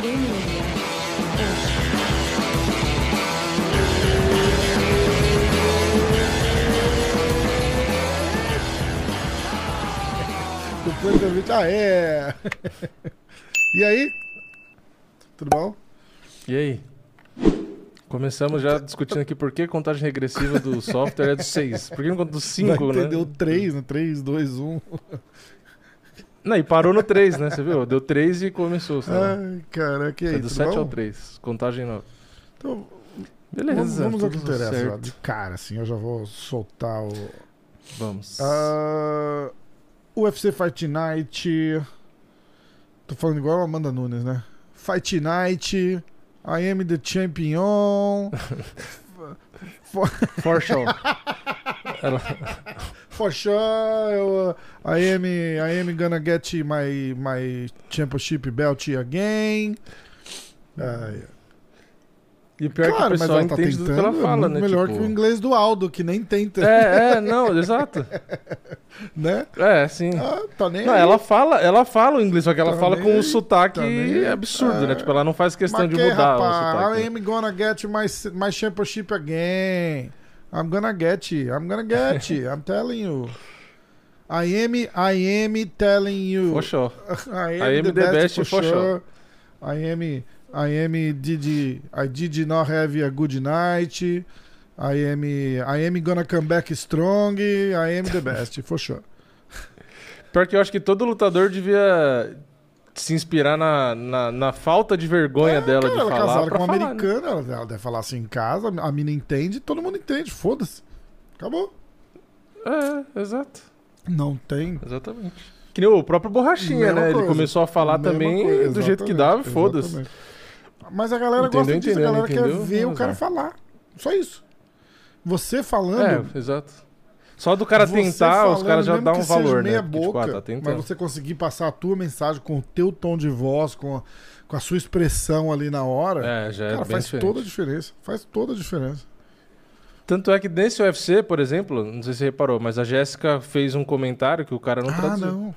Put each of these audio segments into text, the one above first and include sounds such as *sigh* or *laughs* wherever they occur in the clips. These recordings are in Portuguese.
Do vídeo. Ah, é! *laughs* E aí? Tudo bom? E aí? Começamos já discutindo aqui por que a contagem regressiva do software é do 6. Por que não conta do 5, né? Deu 3, né? 3, 2, 1. Não, e parou no 3, né? Você viu? Deu 3 e começou. sei lá. Ai, cara, que aí? Foi do tudo 7 bom? ao 3. Contagem nova. Então, Beleza. vamos, vamos ao que interessa. certo. De cara, assim, eu já vou soltar o. Vamos. Ah, UFC Fight Night. Tô falando igual a Amanda Nunes, né? Fight Night. I am the champion. *laughs* For, For show. *laughs* For sure, eu, uh, I am I am gonna get my my championship belt again. Ai, E o pior é que o claro, mas pessoal ela tá entende do tentando. que ela é fala, muito né? melhor Tipo, que o inglês do Aldo, que nem tenta, É, é, não, exato. *laughs* né? É, sim. Ah, tá nem Não, aí. ela fala, ela fala o inglês, só que ela Tá fala com um aí, sotaque tá absurdo, né? É. Tipo, ela não faz questão Mas de que, mudar o rapaz, sotaque. I am gonna get my, my championship again. I'm gonna get you. I'm gonna get you. I'm telling you. I am, I am telling you. For sure. I am, I am the, the best, best for sure. sure. I am, I am did, I did not have a good night. I am, I am gonna come back strong. I am the best for sure. Pior que eu acho que todo lutador devia se inspirar na, na, na falta de vergonha É, dela cara, de ela é falar casada pra com uma falar, né? americana, ela, ela deve falar assim em casa, a mina entende, todo mundo entende, foda-se. Acabou. É, exato. Não tem. Exatamente. Que nem o próprio Borrachinha, Mesma né? Ele coisa. começou a falar Mesma também coisa, do jeito que dava e foda-se. Mas a galera Entendeu, gosta disso, a entendeu, galera quer entendeu, ver o cara falar. Só isso. Você falando. É, exato. Só do cara você tentar, os caras já dão um valor, né? Porque, tipo, boca, ah, tá mas você conseguir passar a tua mensagem com o teu tom de voz, com a, com a sua expressão ali na hora, É, já é cara, bem faz diferente. toda a diferença. Faz toda a diferença. Tanto é que nesse UFC, por exemplo, não sei se você reparou, mas a Jéssica fez um comentário que o cara não ah, traduziu. não.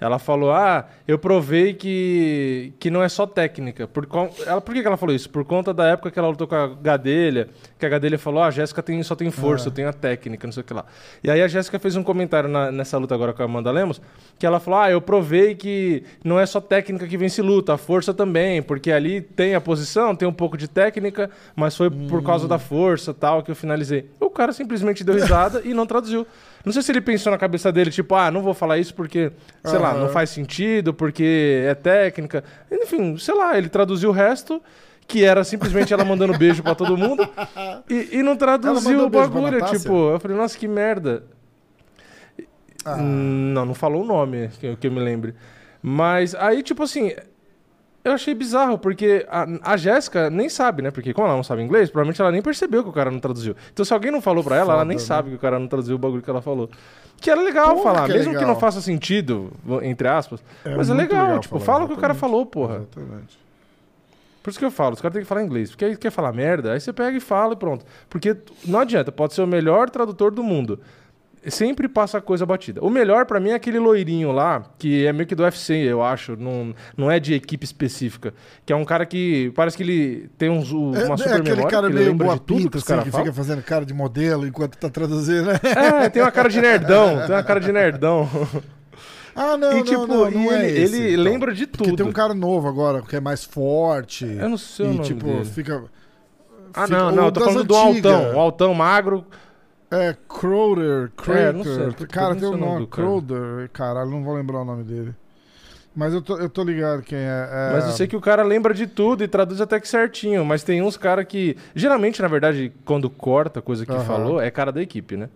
Ela falou: Ah, eu provei que, que não é só técnica. Por, con- ela, por que, ela falou isso? Por conta da época que ela lutou com a Gadelha, que a Gadelha falou: Ah, a Jéssica tem, só tem força, Ah. eu tenho a técnica, não sei o que lá. E aí a Jéssica fez um comentário na- nessa luta agora com a Amanda Lemos, que ela falou: Ah, eu provei que não é só técnica que vence luta, a força também, porque ali tem a posição, tem um pouco de técnica, mas foi por causa da força tal que eu finalizei. O cara simplesmente deu risada e não traduziu. Não sei se ele pensou na cabeça dele, tipo, ah, não vou falar isso porque, sei lá, não faz sentido, porque é técnica. Enfim, sei lá, ele traduziu o resto, que era simplesmente ela mandando beijo pra todo mundo, *laughs* e, e não traduziu o bagulho. Tipo, eu falei, nossa, que merda. Ah. Hum, Não, não falou o nome, que, eu- que eu me lembre. Mas aí, tipo assim, eu achei bizarro, porque a, a Jéssica nem sabe, né? Porque como ela não sabe inglês, provavelmente ela nem percebeu que o cara não traduziu. Então, se alguém não falou pra ela, ela Foda, nem né? sabe que o cara não traduziu o bagulho que ela falou. Que era legal Porra, falar, que é mesmo que legal. não faça sentido, entre aspas. É mas é legal, legal tipo, falar, fala o que o cara falou, porra. Exatamente. Por isso que eu falo, os caras têm que falar inglês. Porque aí quer falar merda, aí você pega e fala e pronto. Porque não adianta, pode ser o melhor tradutor do mundo. Sempre passa a coisa batida. O melhor pra mim é aquele loirinho lá, que é meio que do UFC, eu acho. Não, não é de equipe específica. Que é um cara que parece que ele tem uns, o- uma É, super é aquele memória, cara que ele meio boa de tudo que pinta, os assim, que fica fazendo cara de modelo enquanto tá traduzindo, né? É, tem uma cara de nerdão, *laughs* tem uma cara de nerdão. Ah, não, e não, tipo, não, não é ele, esse, ele então. lembra de Porque tudo. tem um cara novo agora, que é mais forte. Eu não sei o e, nome tipo, dele. fica... Ah, fica- não, o não, eu tô falando do altão. O altão magro. É, Crowder. É, sei, puta, cara, tem um o nome cara. Crowder. Caralho, não vou lembrar o nome dele. Mas eu tô, eu tô ligado quem é. é... Mas eu sei que o cara lembra de tudo e traduz até que certinho. Mas tem uns caras que. Geralmente, na verdade, quando corta a coisa que falou, é cara da equipe, né?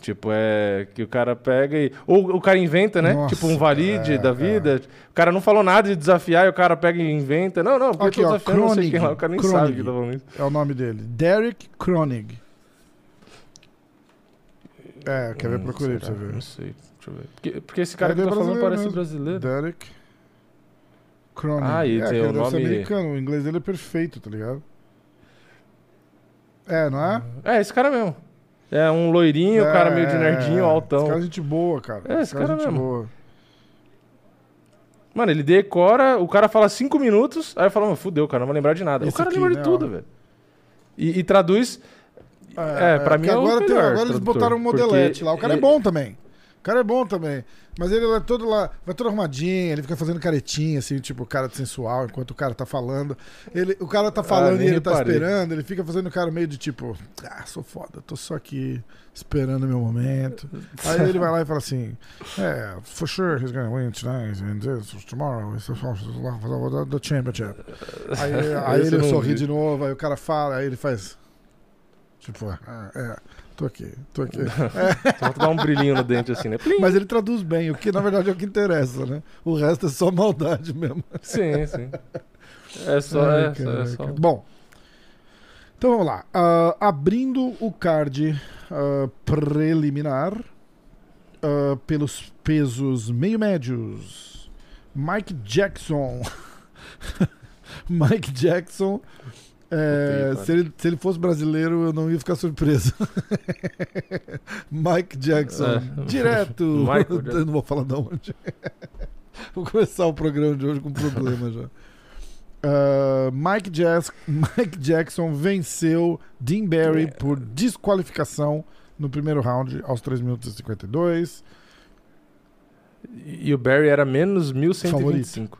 Tipo, é que o cara pega e. Ou o cara inventa, né? Nossa, tipo, um valide é, da vida. O cara não falou nada de desafiar e o cara pega e inventa. Não, não, porque Aqui, eu tô ó, desafiando não sei Kronig, quem lá. O cara nem Kronig. sabe que tá falando isso. É o nome dele. Derek Kronig. É, quer ver? Hum, Procurei pra você ver. Não sei. Deixa eu ver. Porque, porque esse cara É, que eu tô é falando parece mesmo. brasileiro. Derek Kronig. Ah, e é, tem o nome- americano. O inglês dele é perfeito, tá ligado? É, não é? É, esse cara mesmo. É um loirinho, o cara meio de É, nerdinho, é. altão. Esse cara é gente boa, cara. É, esse cara é gente mesmo. boa. Mano, ele decora, o cara fala cinco minutos, aí eu falo, mano, fudeu, cara, não vai lembrar de nada. Esse o cara aqui, lembra né, de tudo, ó. velho. E, e traduz. É, pra mim é o agora, tem- melhor agora eles botaram um modelete lá. O cara é bom também. O cara é bom também. Mas ele é todo lá, vai todo arrumadinho, ele fica fazendo caretinha, assim, tipo, cara de sensual, enquanto o cara tá falando. Ele, o cara tá falando e Ah, nem ele tá reparei. esperando, ele fica fazendo cara meio de tipo, ah, sou foda, tô só aqui esperando o meu momento. Aí ele vai lá e fala assim, é, for sure he's gonna win tonight, and this, tomorrow, the, the championship. Aí, aí ele sorri vi. de novo, aí o cara fala, aí ele faz, tipo, ah, é, tô aqui, tô aqui. *laughs* Só dá um brilhinho no dente assim, né? Plim. Mas ele traduz bem, o que na verdade é o que interessa, né? O resto é só maldade mesmo. Sim, sim. É só, Ai, é, só- é só. Bom, então vamos lá. Ah, abrindo o card ah, preliminar ah, pelos pesos meio médios, Mike Jackson. *laughs* Mike Jackson. É, se, ele, se ele fosse brasileiro, eu não ia ficar surpreso. *laughs* Mike Jackson, É. direto. *laughs* Michael *laughs* eu Jackson. não vou falar de onde. Vou começar o programa de hoje com problema já. Ah, Mike, Jas- Mike Jackson venceu Dean Barry por desqualificação no primeiro round aos 3 minutos e 52. E e o Barry era menos 1125.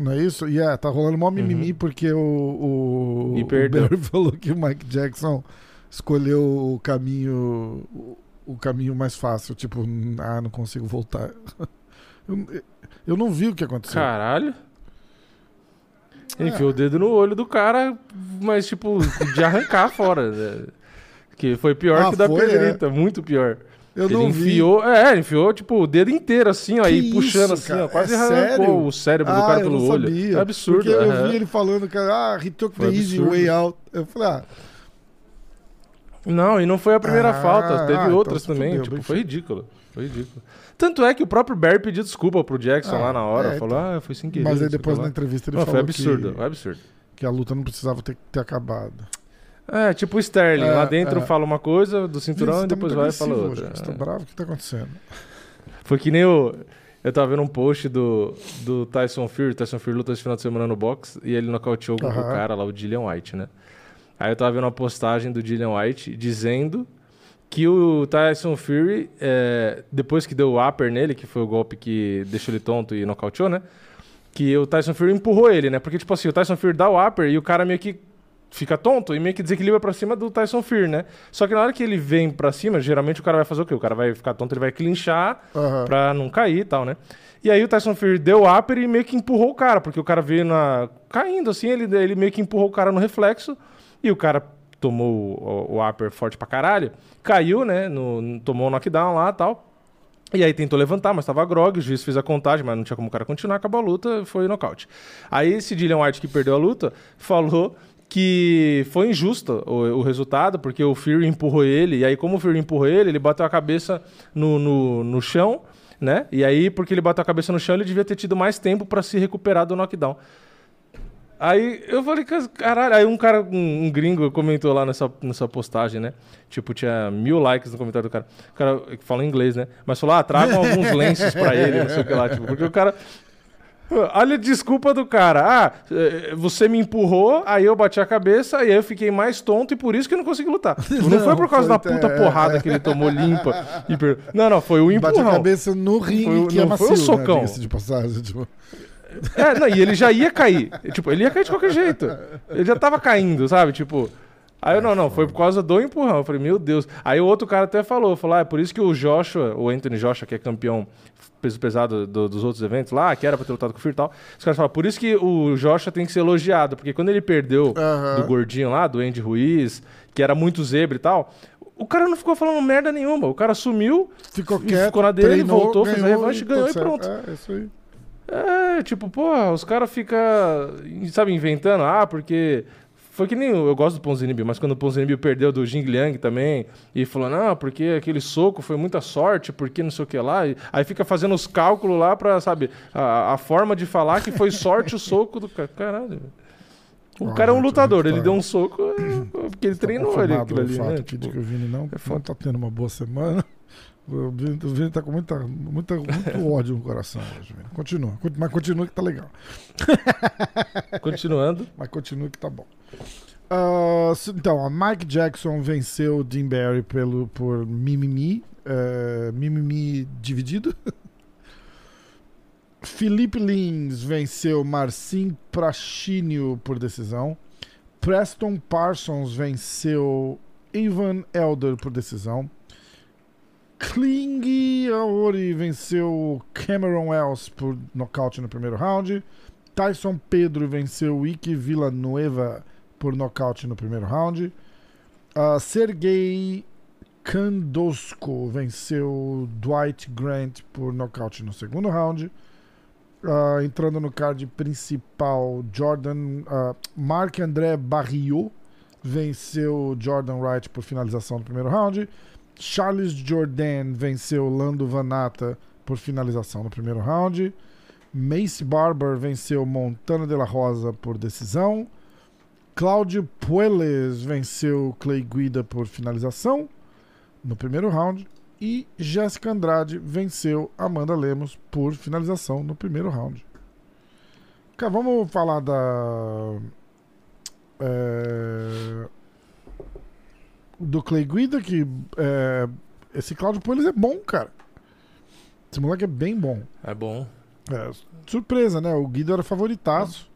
Não é isso? E é, tá rolando mó mimimi Uhum. porque o, o, E o *laughs* falou que o Mike Jackson escolheu o caminho o, caminho mais fácil. Tipo, ah, não consigo voltar. *laughs* Eu, eu não vi o que aconteceu. Caralho. É. Enfiou o dedo no olho do cara, mas tipo, de arrancar *laughs* fora. né? Que foi pior Ah, que o da foi, Pedrita, muito pior. Eu ele não vi. enfiou, é, enfiou tipo o dedo inteiro assim, ó, aí puxando isso, assim, cara? ó, quase É arrancou o cérebro do Ah, cara eu pelo olho. sabia. É absurdo. Porque eu aham. vi ele falando, cara, ah, he took the easy way out. Eu falei, ah, Não, e não foi a primeira Ah, falta, teve ah, então outras se também, fudeu, tipo, foi ridículo. Foi ridículo. Tanto é que o próprio Barry pediu desculpa pro Jackson Ah, lá na hora, é, falou: então. "Ah, foi sem querer". mas aí depois na lá. entrevista ele Não, falou foi absurdo, que, foi absurdo. que a luta não precisava ter, ter acabado. É, tipo o Sterling, É, lá dentro é. fala uma coisa do cinturão e você tá depois muito vai e fala outra. hoje, Você tá É. bravo? O que tá acontecendo? Foi que nem o. Eu tava vendo um post do, do Tyson Fury. Tyson Fury luta esse final de semana no box e ele nocauteou o Aham. cara lá, o Dillian White, né? Aí eu tava vendo uma postagem do Dillian White dizendo que o Tyson Fury, é, depois que deu o upper nele, que foi o golpe que deixou ele tonto e nocauteou, né? Que o Tyson Fury empurrou ele, né? Porque, tipo assim, o Tyson Fury dá o upper e o cara meio que fica tonto e meio que desequilibra pra cima do Tyson Fury, né? Só que na hora que ele vem pra cima, geralmente o cara vai fazer o quê? O cara vai ficar tonto, ele vai clinchar Aham. pra não cair e tal, né? E aí o Tyson Fury deu o upper e meio que empurrou o cara, porque o cara veio na... caindo assim, ele, ele meio que empurrou o cara no reflexo e o cara tomou o, o upper forte pra caralho, caiu, né? No, no- tomou o knockdown lá e tal. E aí tentou levantar, mas tava grog, o juiz fez a contagem, mas não tinha como o cara continuar, acabou a luta, foi nocaute. Aí esse Dillian White que perdeu a luta falou que foi injusto o, o resultado, porque o Fury empurrou ele, e aí como o Fury empurrou ele, ele bateu a cabeça no, no, no chão, né? E aí, porque ele bateu a cabeça no chão, ele devia ter tido mais tempo pra se recuperar do knockdown. Aí eu falei, "Cas- caralho. Aí um cara, um, um gringo, comentou lá nessa, nessa postagem, né? Tipo, tinha mil likes no comentário do cara. O cara que fala inglês, né? Mas falou, ah, tragam alguns *laughs* lenços pra ele, não sei o que lá. Tipo, porque o cara. Olha a desculpa do cara. Ah, eh, você me empurrou, aí eu bati a cabeça, e aí eu fiquei mais tonto e por isso que eu não consegui lutar. *laughs* Tipo, não, Não, foi por causa foi- da puta é, porrada é. que ele tomou limpa. e per- Não, não, foi o Bate a empurrão. cabeça no ringue, Foi o- que é não macio, foi o socão. né? de passagem. Tipo, É, não, e ele já ia cair. Tipo, ele ia cair de qualquer jeito. Ele já tava caindo, sabe? Tipo. Aí eu, não, não, foi por causa do empurrão. Eu falei, meu Deus. Aí o outro cara até falou, falou, ah, é por isso que o Joshua, o Anthony Joshua, que é campeão peso pesado do- dos outros eventos lá, que era pra ter lutado com o Fury e tal, os caras falaram, por isso que o Joshua tem que ser elogiado, porque quando ele perdeu do gordinho lá, do Andy Ruiz, que era muito zebra e tal, O cara não ficou falando merda nenhuma. O cara sumiu, Ficou quieto. ficou na dele, treinou, voltou, fez a ganhou revanche, ganhou tudo e pronto. certo. É, isso aí. É, tipo, porra, os caras ficam, sabe, inventando. Ah, porque. Foi que nem. o- Eu gosto do Ponzinibbio, mas quando o Ponzinibbio perdeu do Jing Liang também, e falou, não, porque aquele soco foi muita sorte, porque não sei o que lá. e aí fica fazendo os cálculos lá pra, sabe, a, a forma de falar que foi sorte o soco do cara. Caralho. O Ó, cara é um lutador, ele tá- deu um soco é, porque ele Tá treinou confirmado aquilo o ali, fato né? aqui de Tipo, que o Vini não, é não tá tendo uma boa semana. O Vini, tá com muita, muita, muito *laughs* ódio no coração hoje. Vini. Continua, con- mas continua que tá legal. *laughs* continuando. Mas continua que tá bom. Se- então, a Mike Jackson venceu Dean Barry pelo, por Mimimi. eh, mimimi dividido. *laughs* Felipe Lins venceu Marcin Prachinio por decisão. Preston Parsons venceu Ivan Elder por decisão. Kling Aori venceu Cameron Wells por nocaute no primeiro round. Tyson Pedro venceu Ike Villanueva por nocaute no primeiro round. Uh, Sergei Kandosko venceu Dwight Grant por nocaute no segundo round. Uh, entrando no card principal, Jordan uh, Marc André Barriot venceu Jordan Wright por finalização no primeiro round. Charles Jordan venceu Lando Vanata por finalização no primeiro round. Mace Barber venceu Montana de la Rosa por decisão. Cláudio Pueles venceu Clay Guida por finalização no primeiro round. E Jéssica Andrade venceu Amanda Lemos por finalização no primeiro round. Cara, vamos falar da. é, do Clay Guida, que é, esse Cláudio Pueles é bom, cara. Esse moleque é bem bom. É bom. É, surpresa, né? O Guido era favoritaço.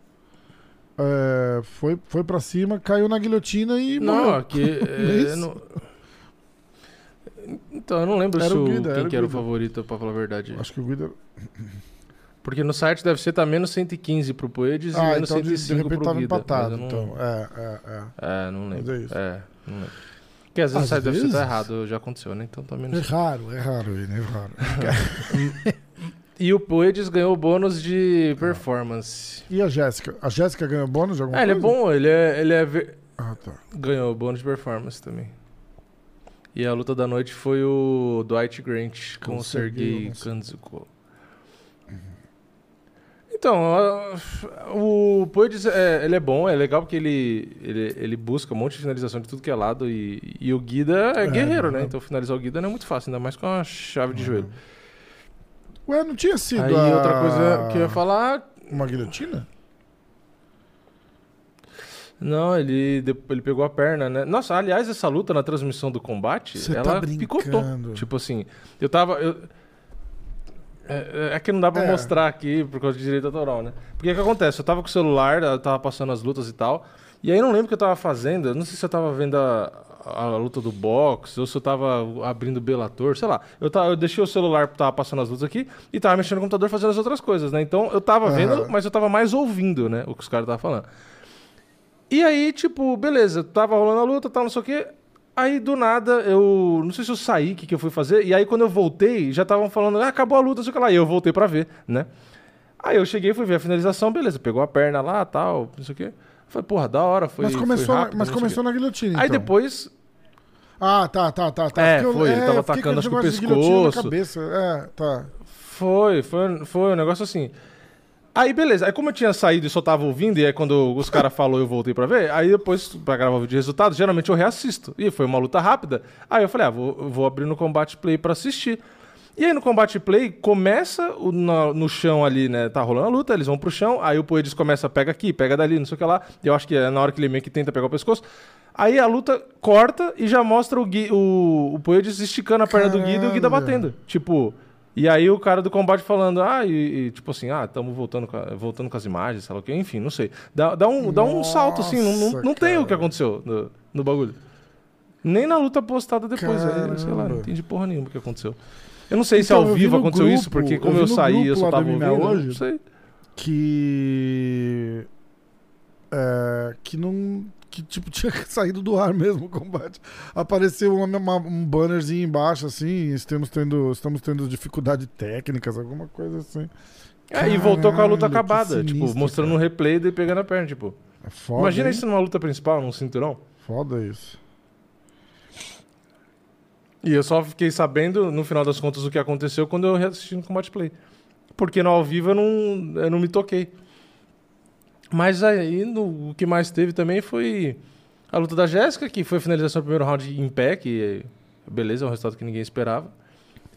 É, foi, foi pra cima, caiu na guilhotina e Não, morreu. aqui. *laughs* É é, não- Então, eu não lembro Era se o Guida, quem era o que era o Guida. favorito, pra falar a verdade. Acho que o Guido. Porque no site deve ser tá menos 115 pro Poedes e Ah, menos então de, de 105 repente pro tava Guida. empatado. eu Então, não... é, é, é. É, não lembro. Mas é isso. É, não lembro. Porque às vezes Às o ser tá errado, já aconteceu, né? Então tá É menos. raro, é raro, é raro. *laughs* E o Poedes ganhou o bônus de performance. E a Jéssica? A Jéssica ganhou bônus de alguma Ah, ele é coisa? bom, ele é. Ele é ver- Ah, tá. Ganhou o bônus de performance também. E a luta da noite foi o Dwight Grant com, o Sergei. Kanzuko. Então, o Poedes, é, ele é bom, é legal porque ele, ele, ele busca um monte de finalização de tudo que é lado e, e o Guida é, É, guerreiro, né? Então finalizar o Guida não é muito fácil, ainda mais com a chave de joelho. Ué, não tinha sido Aí a- outra coisa que eu ia falar, uma guilhotina? Não, ele, ele pegou a perna, né? Nossa, aliás, essa luta na transmissão do combate, Você tá ela brincando. picotou. Tipo assim, eu tava. eu- É, é que não dá pra É. mostrar aqui por causa de direito autoral, né? Porque o que acontece? Eu tava com o celular, eu tava passando as lutas e tal. E aí eu não lembro o que eu tava fazendo. Eu não sei se eu tava vendo a, a luta do boxe ou se eu tava abrindo o Bellator, sei lá. Eu, tava, eu deixei o celular, tava passando as lutas aqui e tava mexendo no computador fazendo as outras coisas, né? Então eu tava Aham. vendo, mas eu tava mais ouvindo, né? O que os caras estavam falando. E aí, tipo, beleza, tava rolando a luta, tal, não sei o quê. Aí, do nada, eu. Não sei se eu saí, o que, que eu fui fazer. E aí, quando eu voltei, já estavam falando, ah, acabou a luta, sei o que lá. E eu voltei pra ver, né? Aí eu cheguei, fui ver a finalização, beleza, pegou a perna lá, tal, não sei o quê. Falei, porra, da hora, foi. mas começou, rápido, mas começou na guilhotina. Aí então. depois. Ah, tá, tá, tá. tá. É, foi, ele tava eu fiquei atacando, acho que o pescoço. Cabeça. É, tá. Foi, foi, foi um negócio assim. Aí, beleza. Aí, como eu tinha saído e só tava ouvindo, e aí quando os caras falaram, eu voltei pra ver. Aí, depois, pra gravar o vídeo de resultado, geralmente eu reassisto. E foi uma luta rápida. Aí eu falei, ah, vou, vou abrir no Combate Play pra assistir. E aí, no Combate Play, começa o- na- no chão ali, né? Tá rolando a luta, eles vão pro chão. Aí o Poedes começa, pega aqui, pega dali, não sei o que lá. Eu acho que é na hora que ele meio que tenta pegar o pescoço. Aí a luta corta e já mostra o, Gui, o, o Poedes esticando a perna do Guida e o Guida Caralho. batendo. Tipo, e aí o cara do combate falando, ah, e, e, tipo assim, ah, estamos voltando, com a- voltando com as imagens, sei lá o quê, enfim, não sei. Dá, dá, um, dá um salto, assim, não, não, Nossa, não tem o que aconteceu no, no bagulho. Nem na luta postada depois, aí, sei lá, não entendi porra nenhuma o que aconteu. Eu não sei se Então, ao eu vi vivo aconteceu isso, grupo- porque eu como eu, no saí, eu só tava ouvindo, hoje. não sei. Que. é, que não. Que tipo, *laughs* tinha saído do ar mesmo o combate. Apareceu uma- uma- um bannerzinho embaixo, assim, estamos tendo, estamos tendo dificuldades técnicas, alguma coisa assim. É, e voltou com a luta Caralho, acabada, tipo, sinistro, mostrando um cara. replay dele pegando a perna, tipo. É foda, imagina hein? isso numa luta principal, num cinturão. Foda isso. E eu só fiquei sabendo, no final das contas, o que aconteceu quando eu reassisti no Combate Play. Porque no ao vivo eu não, eu não me toquei. Mas aí no- o que mais teve também foi a luta da Jéssica, que foi a finalização do primeiro round em pé, que beleza, é um resultado que ninguém esperava.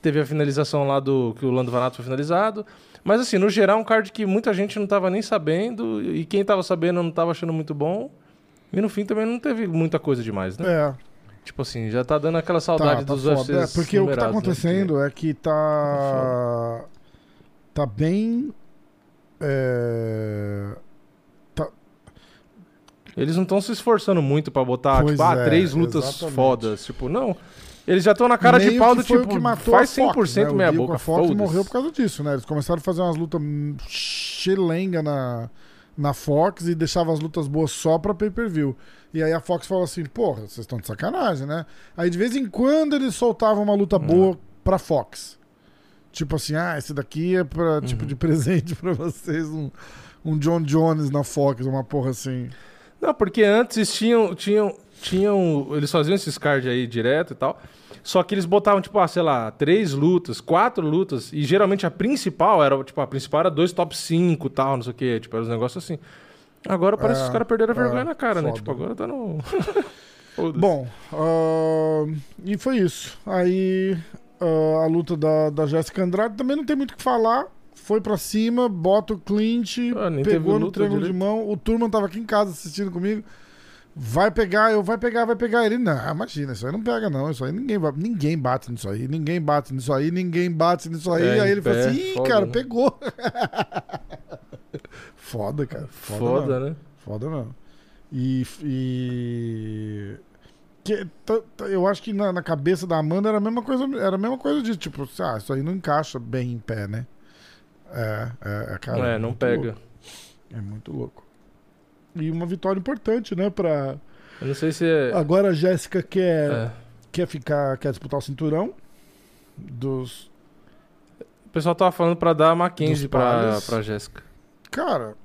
Teve a finalização lá do que o Lando Vanato foi finalizado. Mas assim, no geral, um card que muita gente não tava nem sabendo, e quem tava sabendo não tava achando muito bom. E no fim também não teve muita coisa demais, né? É, Tipo assim, já tá dando aquela saudade tá, tá dos foda. É, porque o que tá né? acontecendo é que tá. Tá bem. É, Eles não estão se esforçando muito pra botar, Pois tipo, ah, é, três lutas exatamente. fodas. Tipo, não. Eles já estão na cara de meio pau que do tipo, o que matou faz a Fox, 100% né? meia boca, a Fox morreu por causa disso, né? Eles começaram a fazer umas lutas chelenga na, na Fox e deixavam as lutas boas só pra pay-per-view. E aí a Fox falou assim, porra, vocês estão de sacanagem, né? Aí de vez em quando eles soltavam uma luta boa pra Fox. Tipo assim, ah, esse daqui é pra, tipo de presente *laughs* pra vocês, um, um John Jones na Fox, uma porra assim. Não, porque antes tinham, tinham, tinham. Eles faziam esses cards aí direto e tal. Só que eles botavam, tipo, ah, sei lá, três lutas, quatro lutas. E geralmente a principal era, tipo, a principal era dois top 5 e tal, não sei o quê. Tipo, era uns negócios assim. Agora parece É, que os caras perderam a vergonha é, na cara, né? foda. Tipo, agora tá no. *laughs* Bom, ahn, e foi isso. Aí ah, a luta da, da Jéssica Andrade também não tem muito o que falar. Foi pra cima, bota o Clint, Ah, pegou no triângulo de direito. mão. O Turman tava aqui em casa assistindo comigo. Vai pegar, eu vai pegar, vai pegar. Ele, não, imagina, isso aí não pega, não. Isso aí ninguém, ninguém bate nisso aí, ninguém bate nisso aí, ninguém bate nisso aí. É, aí ele pé, assim, ih, foda, cara, né? pegou. *laughs* foda, cara. Foda. Foda, né? Foda não. E. e... Que, eu acho que na, na cabeça da Amanda era a mesma coisa, era a mesma coisa de tipo, ah, isso aí não encaixa bem em pé, né? É, é, é cara. é, não muito pega. louco. É muito louco. E uma vitória importante, né? Pra... Eu não sei se é. Agora a Jéssica quer, é. quer ficar, quer disputar o cinturão dos. O pessoal tava falando pra dar a Mackenzie pra, pra Jéssica. Cara.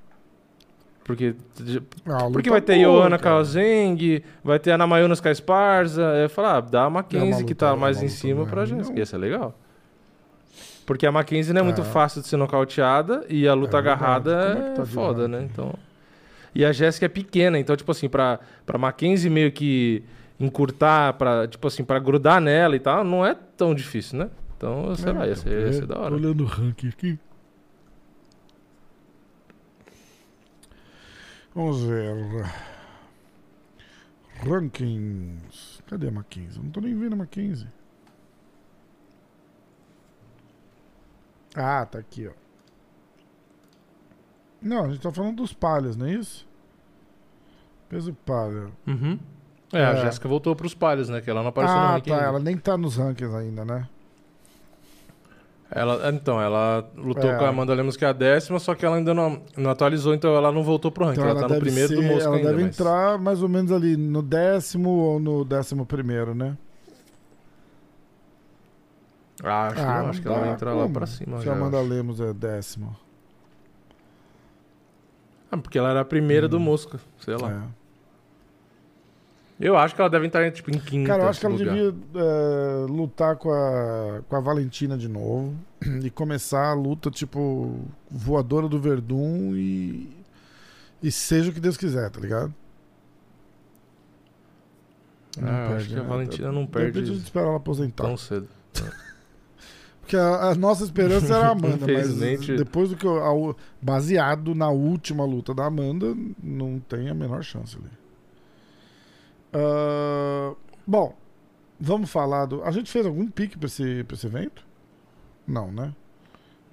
Porque, a porque vai ter boa, Ioana cara. Kalzeng, vai ter a Esparza. Eu falar, ah, dá a É Mackenzie uma que tá é mais em cima não é pra Jéssica. não. Ia ser legal. Porque a Mackenzie não é muito É. fácil de ser nocauteada e a luta É agarrada é tá é de foda, né? Então... E a Jéssica é pequena, então, tipo assim, pra, pra Mackenzie meio que encurtar, pra, tipo assim, pra grudar nela e tal, não é tão difícil, né? Então, sei lá, ia ser, ia ser da hora. olhando o ranking aqui. Vamos ver. Rankings. Cadê a Mackenzie? Não tô nem vendo a Mackenzie. Ah, tá aqui, ó. Não, a gente tá falando dos palhas, não é isso? Peso palha. Uhum. É, a É. Jéssica voltou pros palhos, né? Que ela não apareceu no Ah, ranking tá. ainda. Ela nem tá nos rankings ainda, né? Ela, então, ela lutou É. com a Amanda Lemos, que é a décima, só que ela ainda não, não atualizou, então ela não voltou pro ranking. Então ela, tá no primeiro do ser- Mosca Ela ainda. deve mas- entrar mais ou menos ali no décimo ou no décimo primeiro, né? Ah, acho, que, Ah, não, acho que ela dá vai entrar lá pra cima. Se já, a Amanda. Lemos é décimo. Ah, porque ela era a primeira do Hum. Mosca, sei lá. É. Eu acho que ela deve entrar tipo, em quinta Cara, eu acho que ela lugar. devia é, lutar com a, com a Valentina de novo *clears throat* e começar a luta, tipo, voadora do Verdun e. E seja o que Deus quiser, tá ligado? Ah, acho que a né? Valentina não De perde a gente espera ela aposentar. tão cedo. *laughs* Porque a, a nossa esperança era a *laughs* Amanda, mas depois do que eu, a- baseado na última luta da Amanda, não tem a menor chance ali. Ah, bom, vamos falar do. A gente fez algum pique pra esse, pra esse evento? Não, né?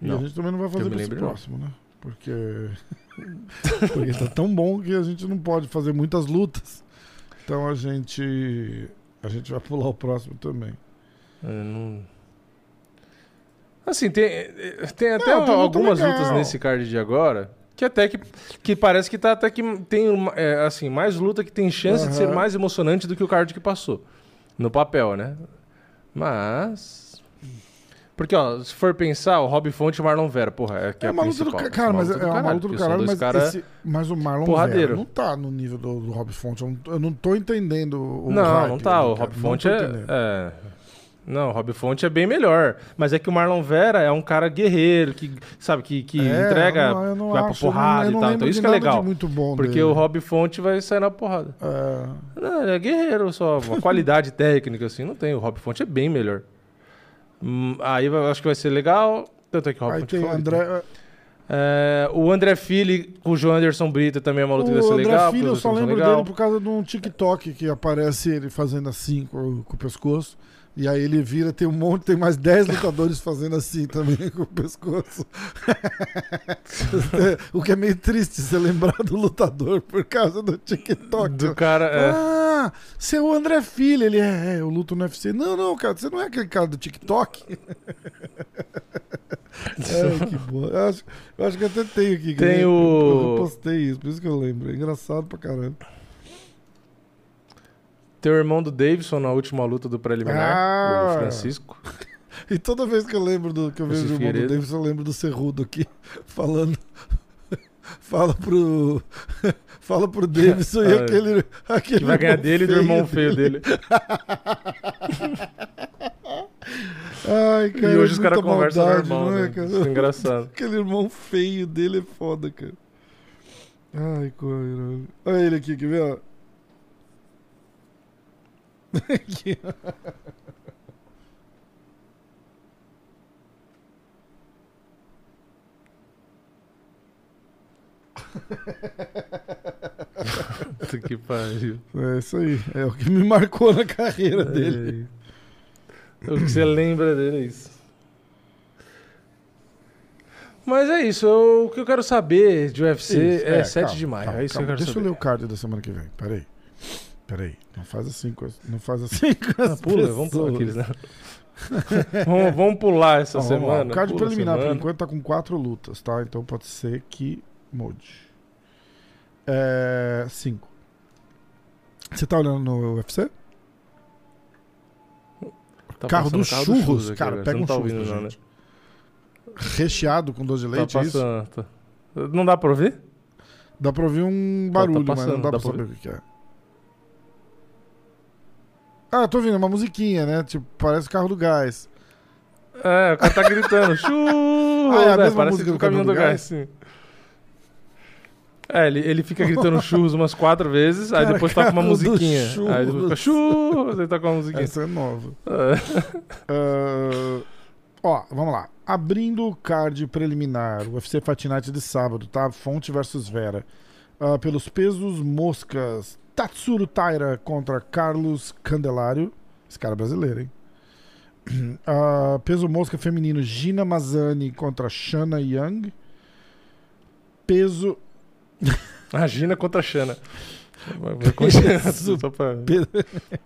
E Não. a gente também não vai fazer pra esse lembre, não. próximo, né? Porque. *laughs* Porque tá tão bom que a gente não pode fazer muitas lutas. Então a gente. A gente vai pular o próximo também. É, não- Assim, tem, tem até Não, tem algumas legal. lutas nesse card de agora Que até que, que parece que tá até que tem uma- é, assim, mais luta que tem chance de ser mais emocionante do que o card que passou. No papel, né? Mas. Porque, ó, se for pensar, o Rob Fonte e o Marlon Vera, porra, é que é, É uma luta do principal. ca- cara, mas luta é uma luta do caralho, mas, cara- esse- mas o Marlon porradeiro. Vera não tá no nível do, do Rob Fonte. Eu não, eu não tô entendendo o Não, hype não tá. O cara. Rob Fonte é, é. Não, o Rob Fonte é bem melhor. Mas é que o Marlon Vera é um cara guerreiro, que, sabe, que, que É, entrega, eu não- eu não vai pra acho, eu não- porrada eu e não tal. lembro Então isso que é legal. muito bom Porque dele. o Rob Fonte vai sair na porrada. É, Não, ele é guerreiro só. Uma *laughs* qualidade técnica, assim, não tem. O Rob Fonte é bem melhor. Hum, aí eu acho que vai ser legal. Tanto é que o Rob aí Fonte tem foi. André. É, o André Fili com o João Anderson Brito também é uma luta que vai O ser André legal. Filho, eu só lembro legal. dele por causa de um TikTok que aparece ele fazendo assim com, com o pescoço. E aí ele vira, tem um monte, tem mais 10 lutadores fazendo assim também *laughs* com o pescoço. *laughs* o que é meio triste você lembrar do lutador por causa do TikTok. Do cara. É. Ah, é o André Filho. Ele é, é, eu luto no UFC. Não, não, cara, você não é aquele cara do TikTok. Ai, *laughs* que boa. Eu acho, eu acho que até tenho aqui. Tem eu, o- Eu postei isso, por isso que eu lembro. É engraçado pra caramba. Tem o irmão do Davidson na última luta do preliminar, Ah. o Francisco. *laughs* E toda vez que eu lembro do que eu vejo o Esse irmão do. Davis, eu lembro do Cerrudo aqui *laughs* falando. Fala pro. *laughs* Fala pro Davidson e Ah, aquele. aquele Que vai ganhar dele e do irmão feio dele. Ai, cara. e hoje os caras conversam normal, é, né? cara? Isso é engraçado. Aquele irmão feio dele é foda, cara. Ai, caralho. Olha ele aqui, quer ver? Puta que pariu. É isso aí. É o que me marcou na carreira dele. É. O que você lembra dele é isso. Mas é isso. eu- o que eu quero saber de UFC Isso, é, 7 calma, de maio. calma, é isso calma. que eu quero Deixa saber. eu ler o card da semana que vem. Peraí. Peraí. Não faz assim com as, Não faz assim *laughs* com as Ah, pula, vamos pular aqueles, né? *laughs* vamos, vamos pular essa lá. semana. O card preliminar, por semana. enquanto, tá com quatro lutas, tá? Então pode ser que mude. É. Cinco. Você tá olhando no UFC? Tá carro passando dos carro churros, aqui cara, agora. pega não um tá churros ouvindo, não, né? gente. Recheado com doce de Tá leite, é isso? passando. tá. Não dá pra ouvir? Dá pra ouvir um Tá- tá barulho, mas passando, não dá, dá pra pra saber o que é. Ah, tô ouvindo, é uma musiquinha, né? Tipo, parece o carro do gás. É, o cara tá gritando. Churros! *laughs* Ah, é a É, mesma parece música o do caminhão do do gás, sim. É, ele, ele fica gritando *laughs* churros umas quatro vezes, aí Cara, depois toca uma carro do musiquinha. Aí depois fica churros. churros, aí toca uma musiquinha. Essa é nova. *laughs* É. Ah, ó, vamos lá. Abrindo o card preliminar, o UFC Fight Night de sábado, tá? Fonte versus Vera. Ah, pelos pesos moscas, Tatsuro Taira contra Carlos Candelário. Esse cara é brasileiro, hein? *clears throat* Ah, peso mosca feminino, Gina Mazani contra Shana Young. Peso. *laughs* A Gina contra a Xana. Vai- vai continuar, Isso. só pra- Pe-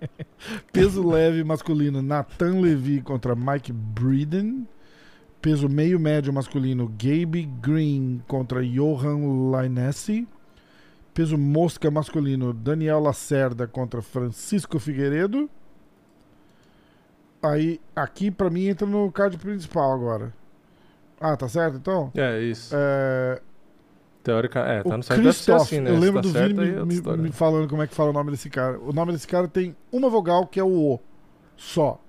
*laughs* Peso leve masculino, Nathan Levy contra Mike Breeden. Peso meio médio masculino, Gabe Green contra Johan Lainesse. Peso mosca masculino, Daniel Lacerda contra Francisco Figueiredo. Aí, aqui pra mim entra no card principal agora. Ah, tá certo então? É, isso. É, Teórica, é, tá o no site Christoph, assim, né? eu lembro tá do Vini é me, me- me falando como é que fala o nome desse cara. O nome desse cara tem uma vogal que é o O, só.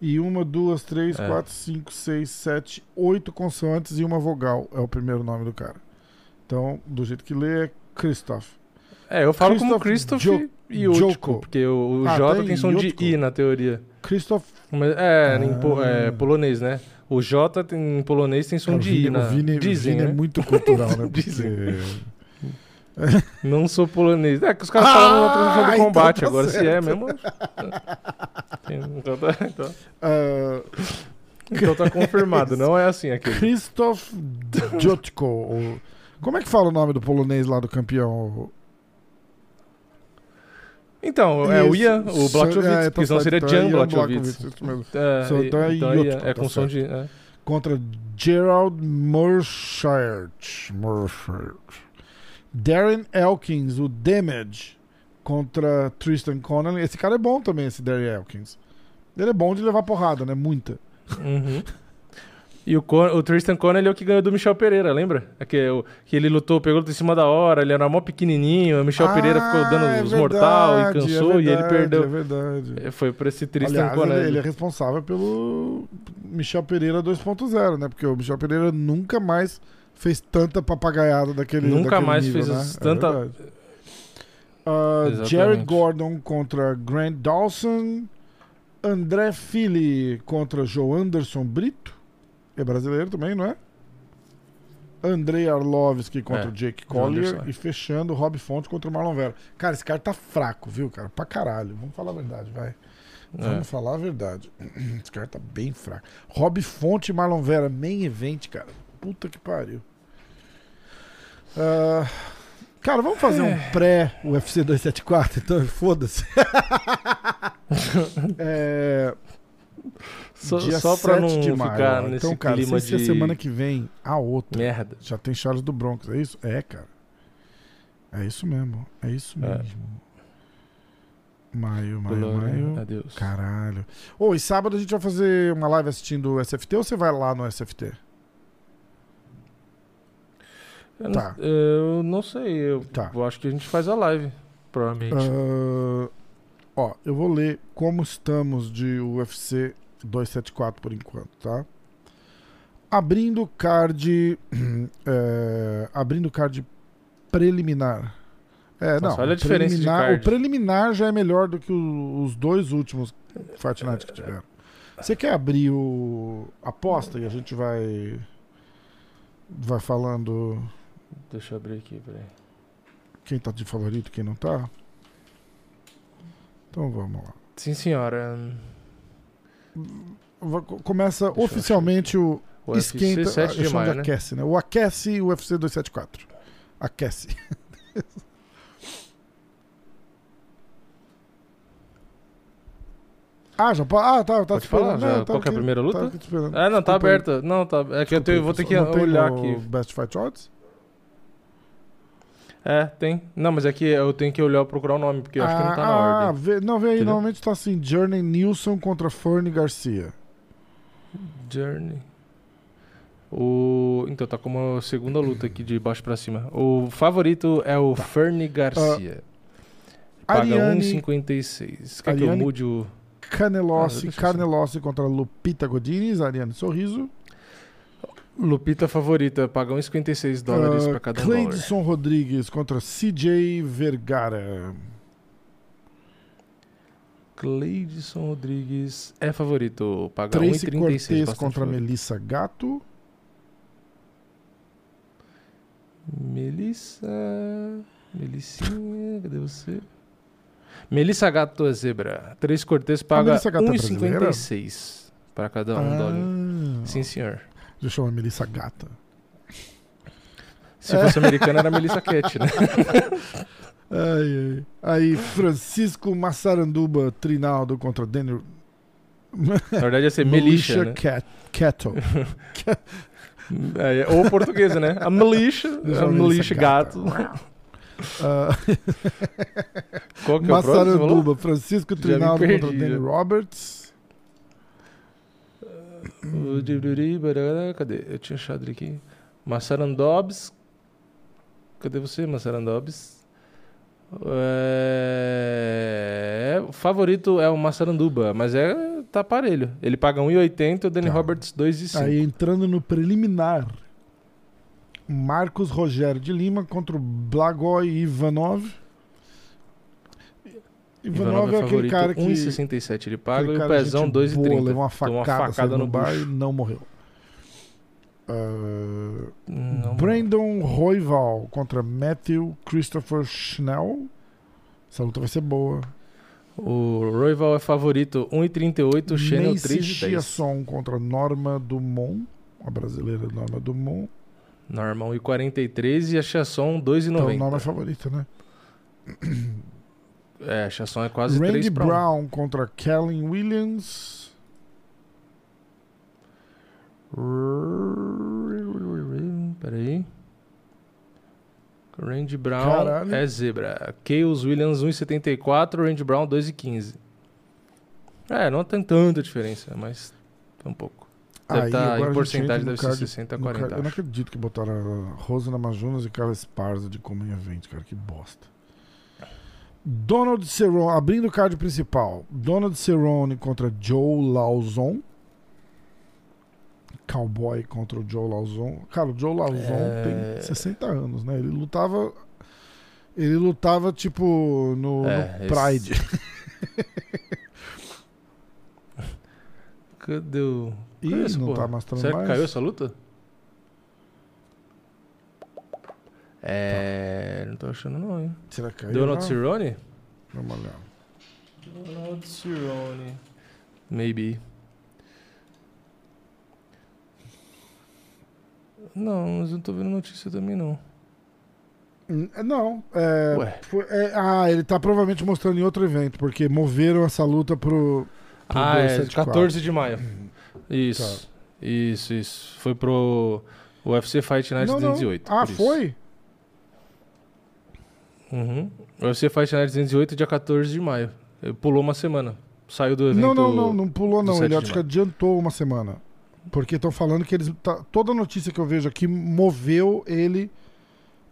E uma, duas, três, É. quatro, cinco, seis, sete, oito consoantes e uma vogal é o primeiro nome do cara. Então, do jeito que lê, é Christoph. É, eu falo como Christoph Christoph Jo- e Joko. porque o, o Ah, J tem tem som de. I na teoria. Christoph. Mas, é, po- Ah. é, polonês, né? O J tem, em polonês tem som Cara, o de Vini, I na... o Vini, Dizem, Vini né? é muito cultural, né? *laughs* Dizem. Não sou polonês. É que os caras Ah, falam na transmissão do então combate. tá Agora, se é certo. mesmo... Então, tá, então, Ah, então tá confirmado. Não é assim aquele. Krzysztof Jotko. ou- Como é que fala o nome do polonês lá do campeão? Então, é o Ian, o Blachowicz, é, tá que senão seria então é Jan Blachowicz. É, e- então é então é, é tá com som de... é. contra Gerald. Murchart. Darren Elkins, o Damage, contra Tristan Connelly. Esse cara é bom também, esse Darren Elkins. Ele é bom de levar porrada, né? Muita. Uhum. E o, Con o Tristan Connelly é o que ganhou do Michel Pereira, lembra? É que, o, que ele lutou, pegou em cima da hora, ele era mó pequenininho, o Michel Ah, Pereira ficou dando é os mortal e verdade, cansou é e ele verdade, perdeu. É verdade. É, Foi por esse Tristan Aliás, ele, ele é responsável pelo Michel Pereira 2.0, né? Porque o Michel Pereira nunca mais fez tanta papagaiada daquele Nunca daquele mais nível, fez né? tanta- É verdade. Ah, Exatamente. Jared Gordon contra Grant Dawson. André Fili contra Joe Anderson Brito. É brasileiro também, não é? Andrei Arlovski contra É, Jake Joe Collier. Anderson, é. E fechando Rob Fonte contra o Marlon Vera. Cara, esse cara tá fraco, viu, cara? Pra caralho. Vamos falar a verdade, vai. É. Vamos falar a verdade. *clears throat* Esse cara tá bem fraco. Rob Fonte e Marlon Vera, main event, cara. Puta que pariu. Ah, cara, vamos fazer É. um pré-UFC 274, então foda-se. *laughs* é, Só, dia só pra 7 não de maio, ficar nesse Então, cara, clima se de semana que vem a outra merda. já tem Charles do Bronx, é isso? É, cara. É isso mesmo. É isso É. mesmo. Maio, maio, Glória maio. a Deus. Caralho. Ô, e sábado a gente vai fazer uma live assistindo o SFT ou você vai lá no SFT? Eu, não, Tá. eu não sei. Eu, Tá. eu acho que a gente faz a live, provavelmente. Ah, ó, eu vou ler como estamos de UFC 274 por enquanto, tá? Abrindo card. *clears throat* é, abrindo card preliminar. É, Nossa, não. olha a o diferença de preliminar- card. O preliminar já é melhor do que o- os dois últimos Night que tiveram. Você quer abrir o aposta e a gente vai vai falando Deixa eu abrir aqui, peraí. quem tá de favorito, quem não tá? Então vamos lá. Sim, senhora. Começa eu oficialmente o O UFC esquenta, 7 eu de chamo maio, de né? aquece, né? O aquece UFC 274. Aquece. *laughs* ah, já pode. Ah, tá, tá Pode te falar? Já, Não, tava qual que é a primeira luta? esperando. Ah, não, tá aberta. Não, tá. É que eu tenho- vou ter que olhar aqui. Best Fight Odds? É, tem. Não, mas é que eu tenho que olhar procurar o nome, porque eu acho que não tá na ah, ordem. vê- não, vê aí, Entendeu? normalmente tá assim: Journey Nilson contra Fernie Garcia. Journey. O... Então, tá como a segunda luta aqui de baixo pra cima. O favorito é o Fernie Garcia. Paga Tá. Ariane 1,56. Quer que eu Ariane- mude o. Canelossi, Ah, Carnelossi contra Lupita Godinez, Ariane Sorriso. Lupita favorita, paga 1,56 dólares Ah, pra cada um dólar. Cleidson Rodrigues contra CJ Vergara. Cleidson Rodrigues é favorito, paga Tracy 1,36 Cortez contra favorito. Melissa Gato. Melissa. Melissinha, cadê você? Melissa Gato é zebra. Três Cortez paga Melissa Gato é brasileira? 1,56 para cada um dólar. ah, Sim, senhor. Eu chamar Melissa Gata. Se fosse americana, era Melissa Cat, né? *laughs* Ai, ai. Aí, Francisco Massaranduba Trinaldo contra Daniel. Na verdade ia ser Melissa, né? Cat, Cato. *laughs* É, ou portuguesa, né? A Melissa, *laughs* a Melissa Gato. Ah, Qual que é o próximo? Massaranduba, Francisco Já Trinaldo perdi, contra já. Danny Roberts. Cadê? Eu tinha achado ele aqui. Massarandobs. Cadê você, Massarandobs? É... O favorito é o Massaranduba, mas é tá parelho. Ele paga 1,80 e o Danny Tá. Roberts 2,5. Aí entrando no preliminar. Marcos Rogério de Lima contra o Blagoj Ivanov. Ivanov, é aquele cara que. 1,67 ele paga e o cara pezão gente 2,30. boa, Levou uma facada, saiu no bar e não morreu. Ah, Não, Brandon Royval contra Matthew Christopher Schnell. Essa luta vai ser boa. O Royval é favorito 1,38, o Channel Macy 3,10. Chiasson contra Norma Dumont. A brasileira Norma Dumont. Normal 1,43 e a Chasson Então, 2,90. Norma é favorita, né? É, a é quase Randy 3 para 1. Brown contra Kellen Williams. Peraí. Randy Brown Caralho. é zebra. Chaos Williams 1,74, Randy Brown 2,15. É, não tem tanta diferença, mas tem um pouco. Deve Aí, tá, em porcentagem deve ser card- 60 a no 40. card- Eu não acredito que botaram a Rosana Majunas e Carla Esparza de Common Event, cara. Que bosta. Donald Cerrone, abrindo o card principal. Donald Cerrone contra Joe Lauzon. Cowboy contra o Joe Lauzon. Cara, o Joe Lauzon É. tem 60 anos, né? Ele lutava. Ele lutava, tipo, no, É, no esse- Pride. *laughs* Cadê o. Ih, não porra? tá mostrando Será que mais? caiu essa luta? É. Não tô achando não, hein? Será que caiu? Donald Não? Cerrone? Vamos olhar. Donald Cerrone. Maybe. Não, mas eu não tô vendo notícia também não. Hum, Não, é, Ué. foi- é, ah, ele tá provavelmente mostrando em outro evento, porque moveram essa luta pro. pro Ah, é 274. 14 de maio. Isso. Isso, isso. Foi pro UFC Fight Night Não, não. 208. Ah, foi? Uhum. UFC Fight Night 208, dia 14 de maio. Ele pulou uma semana. Saiu do evento. Não, não, não, não pulou, não. 7 Ele acho que adiantou uma semana. Porque estão falando que eles. tá- toda notícia que eu vejo aqui moveu ele.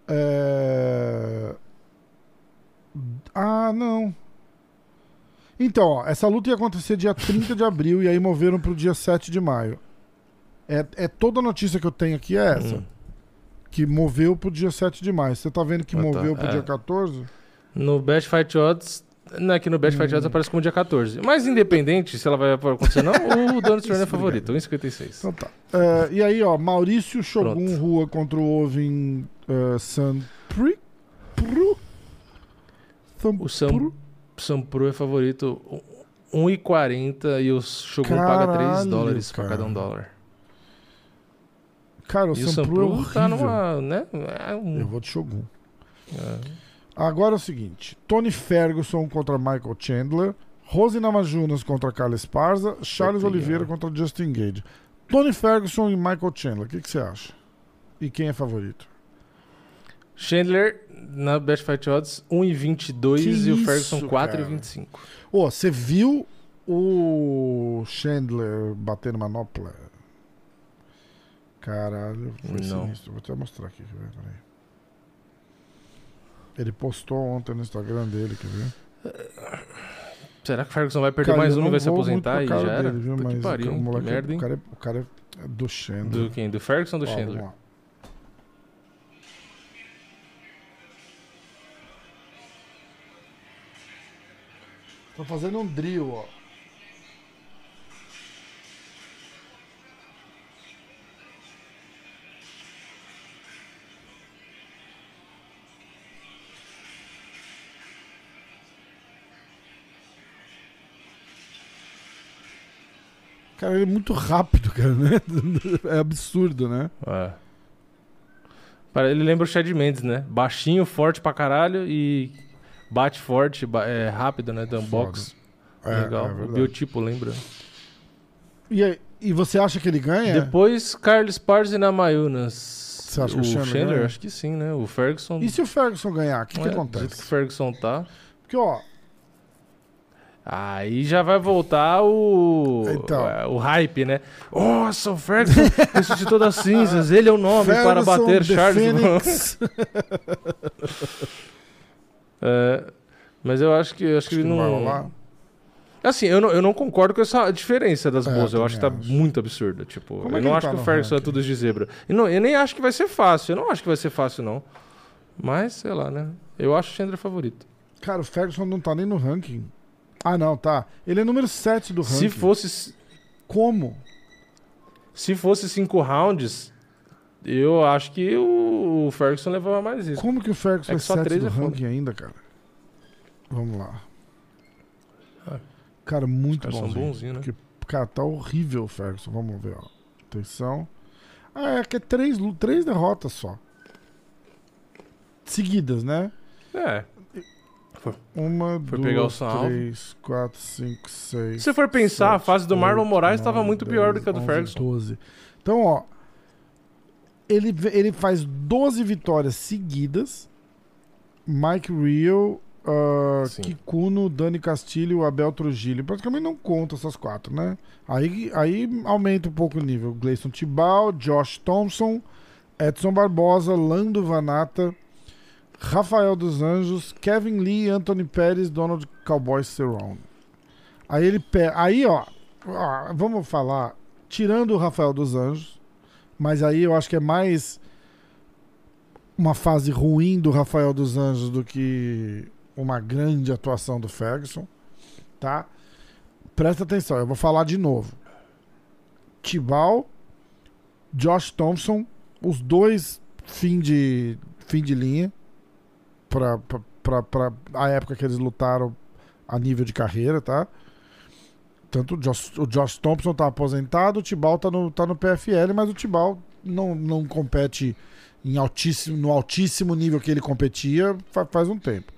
é, Ah, não. Então, ó, essa luta ia acontecer dia 30 de abril e aí moveram pro dia 7 de maio. É, é toda a notícia que eu tenho aqui é essa. Hum. Que moveu pro dia 7 de maio. Você tá vendo que Ah, tá. moveu pro É. dia 14? No Best Fight Odds. Não é que no Best Fight Hum. Odds aparece como dia 14. Mas independente se ela vai acontecer ou não, o Donald Cerrone é favorito, obrigado. 1,56. Então tá. É, e aí, ó, Maurício Shogun Pronto. Rua contra o Ovin uh, Sanpri. Pro. O Sam, Sam Pro é favorito 1,40 e o Shogun paga 3 Caralho, dólares pra cara. cada um dólar. Cara, o e o Sam Sampru é tá numa. Né? É um- Eu vou de Shogun. é. Agora é o seguinte: Tony Ferguson contra Michael Chandler, Rose Namajunas contra Carla Esparza, Charles Oliveira contra Justin Gage. Tony Ferguson e Michael Chandler, o que, que você acha? E quem é favorito? Chandler na Best Fight Odds 1,22 Que e o isso, Ferguson cara. 4,25. Ô, você viu o Chandler batendo manopla? Caralho, foi Não. sinistro. Vou até mostrar aqui, quer ver? Peraí. Ele postou ontem no Instagram dele, quer ver? Será que o Ferguson vai perder Cara, mais eu um e não vai se vou muito aposentar a e cara já era? dele, viu? Puta que Mas pariu, o? Que moleque é- merda, hein? O cara, é, o cara é do Chandler. Do quem? Do Ferguson ou do Ó, Chandler? vamos lá. Tô fazendo um drill, ó. Cara, ele é muito rápido, cara, né? *laughs* É absurdo, né? É. Ele lembra o Chad Mendes, né? Baixinho, forte pra caralho e bate forte, é rápido, né? Dan box. É, Legal. é o biotipo lembra. E, aí- e você acha que ele ganha? Depois, Carlos Parzi na Mayunas. Você acha que o Chandler ganha? Acho que sim, né? O Ferguson. E se o Ferguson ganhar, o que, que é, do jeito acontece? que o Ferguson tá. Porque, ó, Aí já vai voltar o. Então. é, o hype, né? Nossa, o Ferguson *laughs* ressuscitou das cinzas. Ele é o nome para Ferguson, bater The Charles. *laughs* É, mas eu acho que eu acho que Acho ele que não vai não. rolar. Assim, eu não, eu não concordo com essa diferença das É, bolsas. Eu acho que tá acho. muito absurda. Tipo, Como é eu que não acho tá que o Ferguson é ranking? tudo de zebra. E não, eu nem acho que vai ser fácil. Eu não acho que vai ser fácil, não. Mas, sei lá, né? Eu acho o Chandler favorito. Cara, o Ferguson não tá nem no ranking. Ah, não, tá. Ele é número 7 do ranking. Se fosse, Como? se fosse cinco rounds, eu acho que o, Ferguson levava mais isso. Como que o Ferguson É é, que só 7 três do é foda. ranking ainda, cara? Vamos lá. Ah. Cara, muito são bonzinho. né? Que- Cara, tá horrível o Ferguson. Vamos ver, ó. Atenção. Ah, é que é três, três derrotas só. Seguidas, né? É. Uma, Foi duas, pegar o salvo. três, quatro, cinco, seis. Se você for pensar, a sete, fase do Marlon Moraes estava muito pior do dez, que a do onze, Ferguson. 12. Então, ó. Ele, ele faz 12 vitórias seguidas. Mike Real, uh. Kikuno, Dani Castilho, Abel Trujillo. Praticamente não conta essas quatro, né? Aí, aí aumenta um pouco o nível. Gleison Tibal, Josh Thompson, Edson Barbosa, Lando Vanata, Rafael dos Anjos, Kevin Lee, Anthony Pérez, Donald Cowboy Cerrone. Aí ele pe- Aí, ó, ó, Vamos falar. Tirando o Rafael dos Anjos. Mas aí eu acho que é mais uma fase ruim do Rafael dos Anjos do que uma grande atuação do Ferguson. Tá? Presta atenção, eu vou falar de novo. Tibal, Josh Thompson, os dois fim de, fim de linha pra, pra, pra, a época que eles lutaram a nível de carreira, tá? Tanto o Josh, o Josh Thompson tá aposentado, o Tibal tá no, tá no PFL, mas o Tibal não, não compete em altíssimo, no altíssimo nível que ele competia fa- faz um tempo.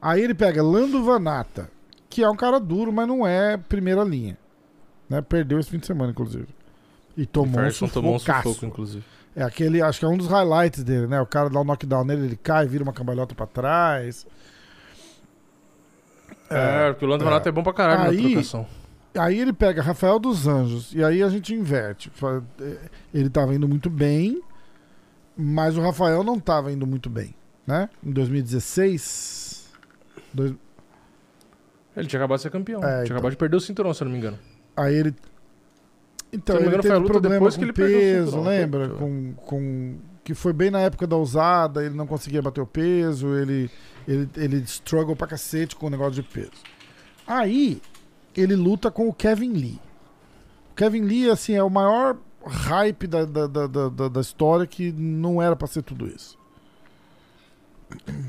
Aí ele pega Lando Vanata, que é um cara duro, mas não é primeira linha. Né? Perdeu esse fim de semana, inclusive. E tomou um Ferguson tomou um sufoco, inclusive. É aquele, acho que é um dos highlights dele, né? O cara dá um knockdown nele, ele cai, vira uma cambalhota pra trás. É, porque o Lando é. Manato é bom pra caralho Aí- na trocação. Aí ele pega Rafael dos Anjos, e aí a gente inverte. É, Ele tava indo muito bem, mas o Rafael não tava indo muito bem, né? Em 2016. dois- Ele tinha acabado de ser campeão. É, tinha então. acabado de perder o cinturão, se eu não me engano. Aí ele. Então, ele teve luta problema depois com que ele perdeu o peso, cinturão. lembra? Com, com, que foi bem na época da usada, ele não conseguia bater o peso, ele, ele, ele struggle pra cacete com o negócio de peso. Aí, ele luta com o Kevin Lee. O Kevin Lee, assim, é o maior hype da, da, da, da, da- história que não era pra ser tudo isso.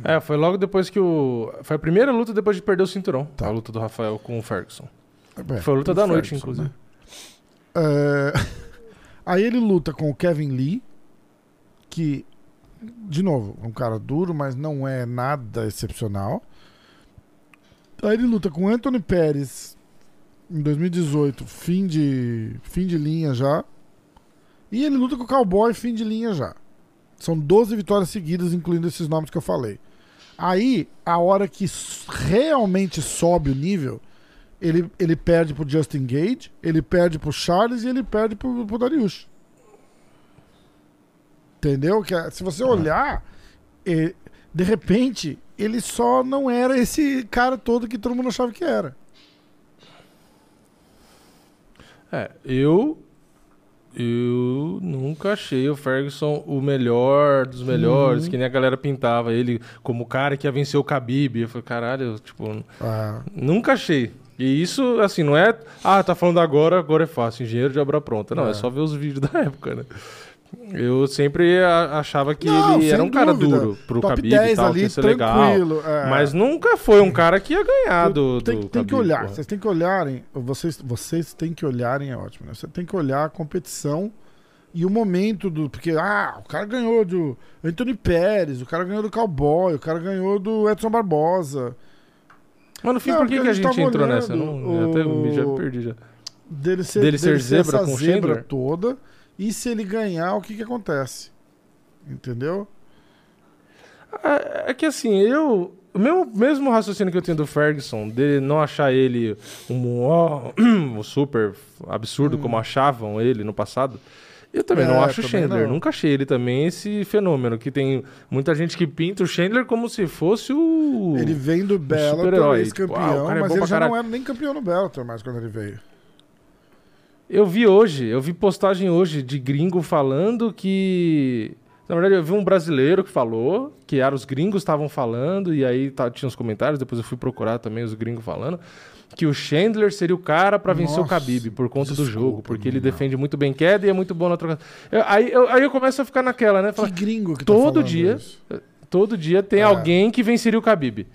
É, foi logo depois que o. Foi a primeira luta depois de perder o cinturão. Tá. A luta do Rafael com o Ferguson. É, Foi a luta da noite, Ferguson, inclusive. né? É, *laughs* Aí ele luta com o Kevin Lee, que, de novo, é um cara duro, mas não é nada excepcional. Aí ele luta com Anthony Pérez em 2018, fim de, fim de linha já. E ele luta com o Cowboy, fim de linha já. São 12 vitórias seguidas, incluindo esses nomes que eu falei. Aí, a hora que realmente sobe o nível, ele, ele perde pro Justin Gage, ele perde pro Charles e ele perde pro, pro Darius. Entendeu? Que, é- se você olhar, eh, de repente, ele só não era esse cara todo que todo mundo achava que era. É, eu. Eu nunca achei o Ferguson o melhor dos melhores, Uhum. que nem a galera pintava ele como o cara que ia vencer o Khabib. Eu falei, caralho, tipo, Ah, nunca achei. E isso, assim, não é. Ah, tá falando agora, agora é fácil, engenheiro de obra pronta. Não, é, É. só ver os vídeos *laughs* da época, né? Eu sempre achava que Não, ele era um cara dúvida. duro pro top Khabib 10 e tal, que ali, legal. é. Mas nunca foi um cara que ia ganhar do, tem, do tem que Khabib, olhar, porra. vocês têm que olharem, vocês, vocês têm que olharem, é ótimo, né? Você tem que olhar a competição e o momento do. Porque, ah, o cara ganhou do Anthony Pérez, o cara ganhou do Cowboy, o cara ganhou do Edson Barbosa. Mas no fim, Não, por que, que a gente entrou nessa? Não, o- até me, já me perdi já. Dele ser, Dele ser zebra essa com zebra toda. E se ele ganhar, o que que acontece? Entendeu? É, é que assim, eu. O meu mesmo raciocínio que eu tenho do Ferguson, dele não achar ele um, *clears throat* um super absurdo como achavam ele no passado, eu também. É, não acho o também Chandler. não. Nunca achei ele também esse fenômeno, que tem muita gente que pinta o Chandler como se fosse o. Ele vem do Bellator, super-herói. ex-campeão, Uau, o cara é mas ele já não era nem campeão no Bellator mais quando ele veio. Eu vi hoje, eu vi postagem hoje de gringo falando que. Na verdade, eu vi um brasileiro que falou, que era os gringos estavam falando, e aí tá- tinha os comentários, depois eu fui procurar também os gringos falando, que o Chandler seria o cara pra vencer o Khabib por conta do desculpa, jogo, porque ele não. defende muito bem queda e é muito bom na troca. Eu- aí, eu, aí eu começo a ficar naquela, né? Que gringo que tá todo falando dia- isso? todo dia tem É. alguém que venceria o Khabib.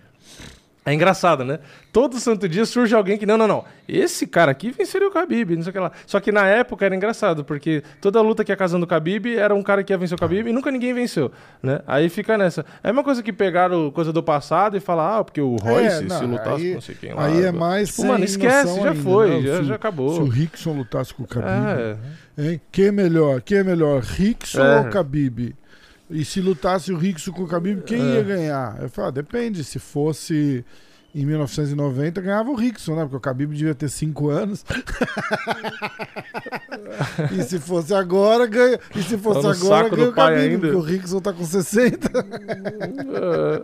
É engraçado, né? Todo santo dia surge alguém que, não, não, não. Esse cara aqui venceria o Khabib, não sei o que lá. Só que na época era engraçado, porque toda luta que ia casando o Khabib era um cara que ia vencer o Khabib e nunca ninguém venceu, né? Aí fica nessa. É uma coisa que pegaram coisa do passado e falar, ah, porque o Royce É, não, se lutasse aí- com não sei quem lá. Aí é mais Tipo, mano, esquece, já ainda, foi, já, Se já acabou. Se o Rickson lutasse com o Khabib, É, hein? Quem é melhor? Quem é melhor, Rickson É. ou Khabib? E se lutasse o Rickson com o Khabib, quem É. ia ganhar? Eu falo, ah, depende. Se fosse em 1990, ganhava o Rickson, né? Porque o Khabib devia ter 5 anos. *laughs* e se fosse agora, ganha. E se fosse Tá agora, ganha o Khabib, ainda. porque o Rickson tá com 60. É,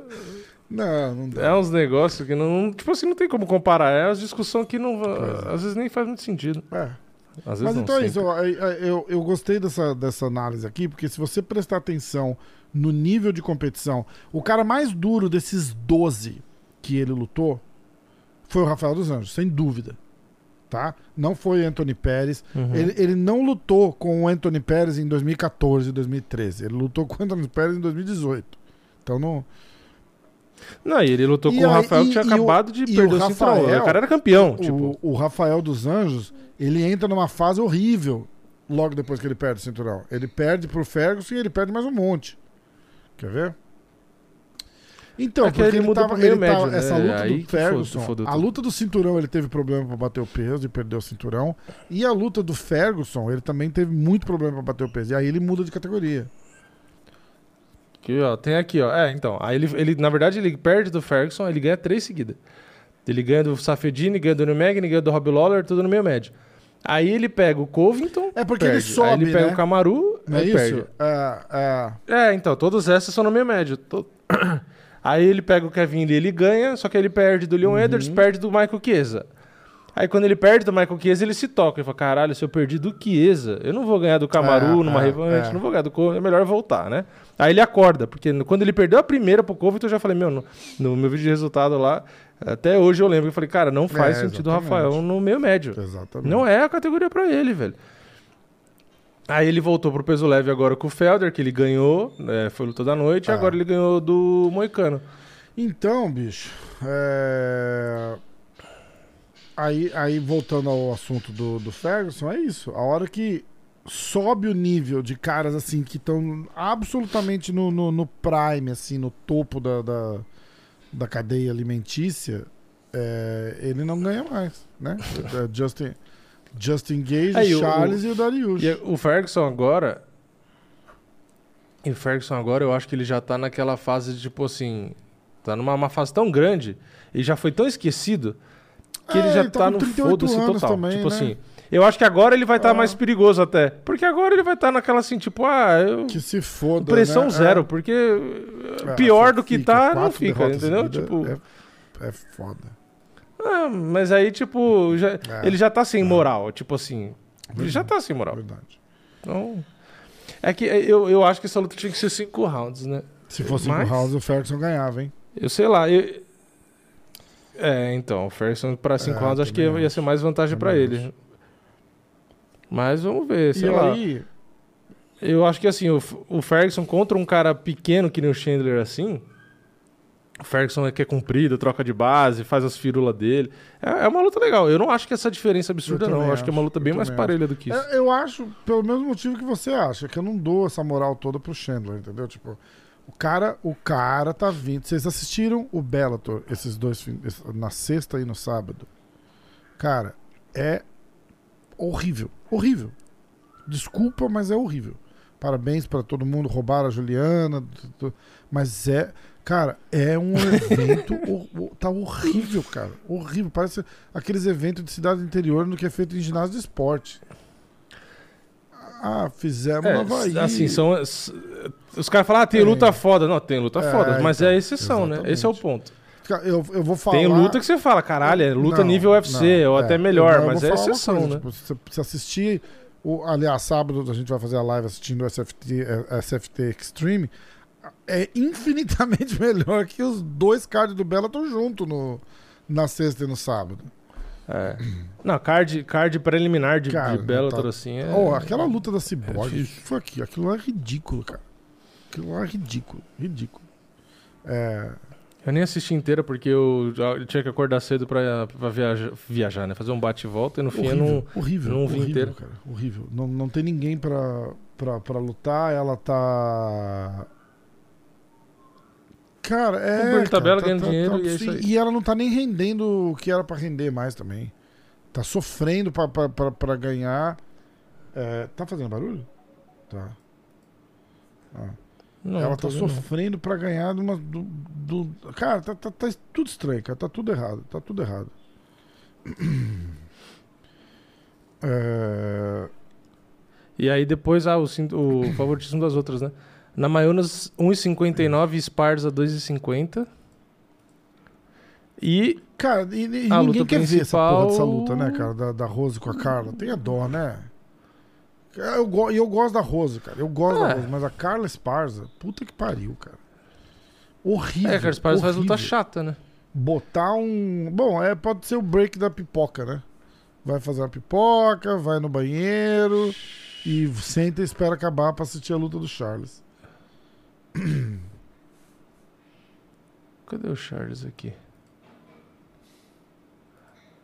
não, não dá. é uns negócios que não. Tipo assim, não tem como comparar. É as discussões que não. É. Às vezes nem faz muito sentido. É. Às vezes Mas então é isso, sempre. ó, eu, eu, eu gostei dessa, dessa análise aqui, porque se você prestar atenção no nível de competição, o cara mais duro desses 12 que ele lutou foi o Rafael dos Anjos, sem dúvida. Tá? Não foi o Anthony Pérez. Uhum. Ele, ele não lutou com o Anthony Pérez em 2014 e 2013. Ele lutou com o Anthony Pérez em 2018. Então não. Não, e ele lutou E com o aí- Rafael que e- tinha e o- acabado de perder o o, cinturão. Rafael- O cara era campeão, o, tipo. o Rafael dos Anjos, ele entra numa fase horrível logo depois que ele perde o cinturão. Ele perde pro Ferguson e ele perde mais um monte. Quer ver? Então, É que porque ele ele, tava, ele tava- médio, né? essa luta Aí do que Ferguson, fode- fodeu a luta do cinturão ele teve problema pra bater o peso e perdeu o cinturão. E a luta do Ferguson, ele também teve muito problema pra bater o peso. E aí ele muda de categoria. Aqui, ó, tem aqui, ó. É, então. Aí ele, ele, na verdade, ele perde do Ferguson, ele ganha três seguidas. Ele ganha do Safedini, ganha do Nurmagomedov, ganha do Rob Lawler, tudo no meio médio. Aí ele pega o Covington, É porque perde. ele sobe, Aí ele pega né? o Camaru, Não é isso? perde. É, é. É, então, todas essas são no meio médio. To- *coughs* Aí ele pega o Kevin Lee, ele ganha, só que ele perde do Leon Uhum. Edwards, perde do Michael Chiesa. Aí quando ele perde do Michael Chiesa, ele se toca. Ele fala, caralho, se eu perdi do Chiesa, eu não vou ganhar do Camaru É, numa é, revanche, é. não vou ganhar do Covington, é melhor voltar, né? Aí ele acorda, porque quando ele perdeu a primeira pro Covington, eu já falei, meu, no, no meu vídeo de resultado lá, até hoje eu lembro, eu falei, cara, não faz É, sentido o. Rafael no meio médio. Exatamente. Não é a categoria pra ele, velho. Aí ele voltou pro peso leve agora com o Felder, que ele ganhou, né, foi luta da noite, e Ah. agora ele ganhou do Moicano. Então, bicho, é... aí, aí voltando ao assunto do, do Ferguson, é isso. A hora que sobe o nível de caras assim que estão absolutamente no, no, no prime, assim, no topo da, da, da cadeia alimentícia, é, ele não ganha mais, né? É Justin, Justin Gage, Aí, o- Charles e o Darius. E o Ferguson agora. E o Ferguson agora, eu acho que ele já tá naquela fase de, tipo assim. Tá numa uma fase tão grande, ele já foi tão esquecido, que É, ele já ele tá tá, no 38 foda-se total. também, tipo né? assim. Eu acho que agora ele vai estar Ah. mais perigoso até. Porque agora ele vai estar naquela assim, tipo, ah, eu. Que se foda, Pressão né? zero, É. porque É, pior só do que fica, tá, não fica, entendeu? Tipo, É, é foda. ah, mas aí, tipo, já- É. ele já tá sem moral, tipo assim, ele já tá sem moral. Verdade. Então, é que eu, eu acho que essa luta tinha que ser cinco rounds, né? Se fosse Mas- o House, o Ferguson ganhava, hein? Eu sei lá, eu- é, então, o Ferguson pra cinco É, rounds acho que ia acho. ser mais vantagem Também ele. Mas vamos ver, sei e lá. aí, Eu acho que assim, o, o Ferguson contra um cara pequeno que nem o Chandler assim. O Ferguson é que é comprido, troca de base, faz as firulas dele. É, é uma luta legal. Eu não acho que essa diferença absurda, Eu não. Eu acho que é uma acho, luta bem mais parelha do que isso. é, eu acho, pelo mesmo motivo que você acha, que eu não dou essa moral toda pro Chandler, entendeu? Tipo, o cara, o cara tá vindo. Vocês assistiram o Bellator esses dois na sexta e no sábado? Cara, é horrível, horrível. Desculpa, mas é horrível. Parabéns pra todo mundo, roubaram a Juliana, mas é, cara, é um *laughs* evento, tá horrível, cara, horrível. Parece aqueles eventos de cidade interior no que é feito em ginásio de esporte. Ah, fizemos É, no Havaí. assim, são. Os caras falam, ah, tem É. luta foda. Não, tem luta É, foda, mas então, é exceção, né? Esse é o exatamente. ponto. Eu, eu vou falar. Tem luta que você fala, caralho, é luta Não, nível UFC, não, ou é. até melhor, mas é exceção, coisa, né? tipo, se você assistir. O, aliás, sábado a gente vai fazer a live assistindo o SFT, eh, SFT Extreme. É infinitamente *laughs* melhor que os dois cards do Bellator junto no, na sexta e no sábado. É. Não, card, card preliminar de, Cara, de Bellator, tá- assim, é... Oh, aquela luta da Cyborg, difícil. foi aqui, aquilo lá é ridículo, cara. Aquilo lá é ridículo, ridículo. É, Eu nem assisti inteira porque eu, eu tinha que acordar cedo pra, pra viajar, viajar, né? Fazer um bate e volta e no fim eu não. horrível, não vi horrível, inteiro. cara. Horrível. Não, não tem ninguém pra, pra, pra lutar. Ela tá. Cara, é. Cara, tabela, tá- ganhando tá- dinheiro tá- e é isso aí. E ela não tá nem rendendo o que era pra render mais também. Tá sofrendo pra ganhar. É, tá fazendo barulho? Tá. Ah. Não, ela não tá não. sofrendo pra ganhar de uma. Do, do- cara, tá, tá, tá tudo estranho, cara. Tá tudo errado. Tá tudo errado. *clears throat* É, E aí depois, ah, o, o favoritismo das outras, né? Na Maionas, 1,59 e Sparza 2,50. E Cara, e, e A ninguém luta quer ver essa porra dessa principal- luta, né, cara? Da, da Rose com a Carla. Tem a dó, né? Eu, go- e eu gosto da Rose, cara. Eu gosto É. da Rose, mas a Carla Esparza, puta que pariu, cara. Horrível. é, cara, Sparza faz luta chata, né? Botar um. Bom, é, pode ser o break da pipoca, né? Vai fazer uma pipoca, vai no banheiro e senta e espera acabar pra assistir a luta do Charles. *clears throat* Cadê o Charles aqui?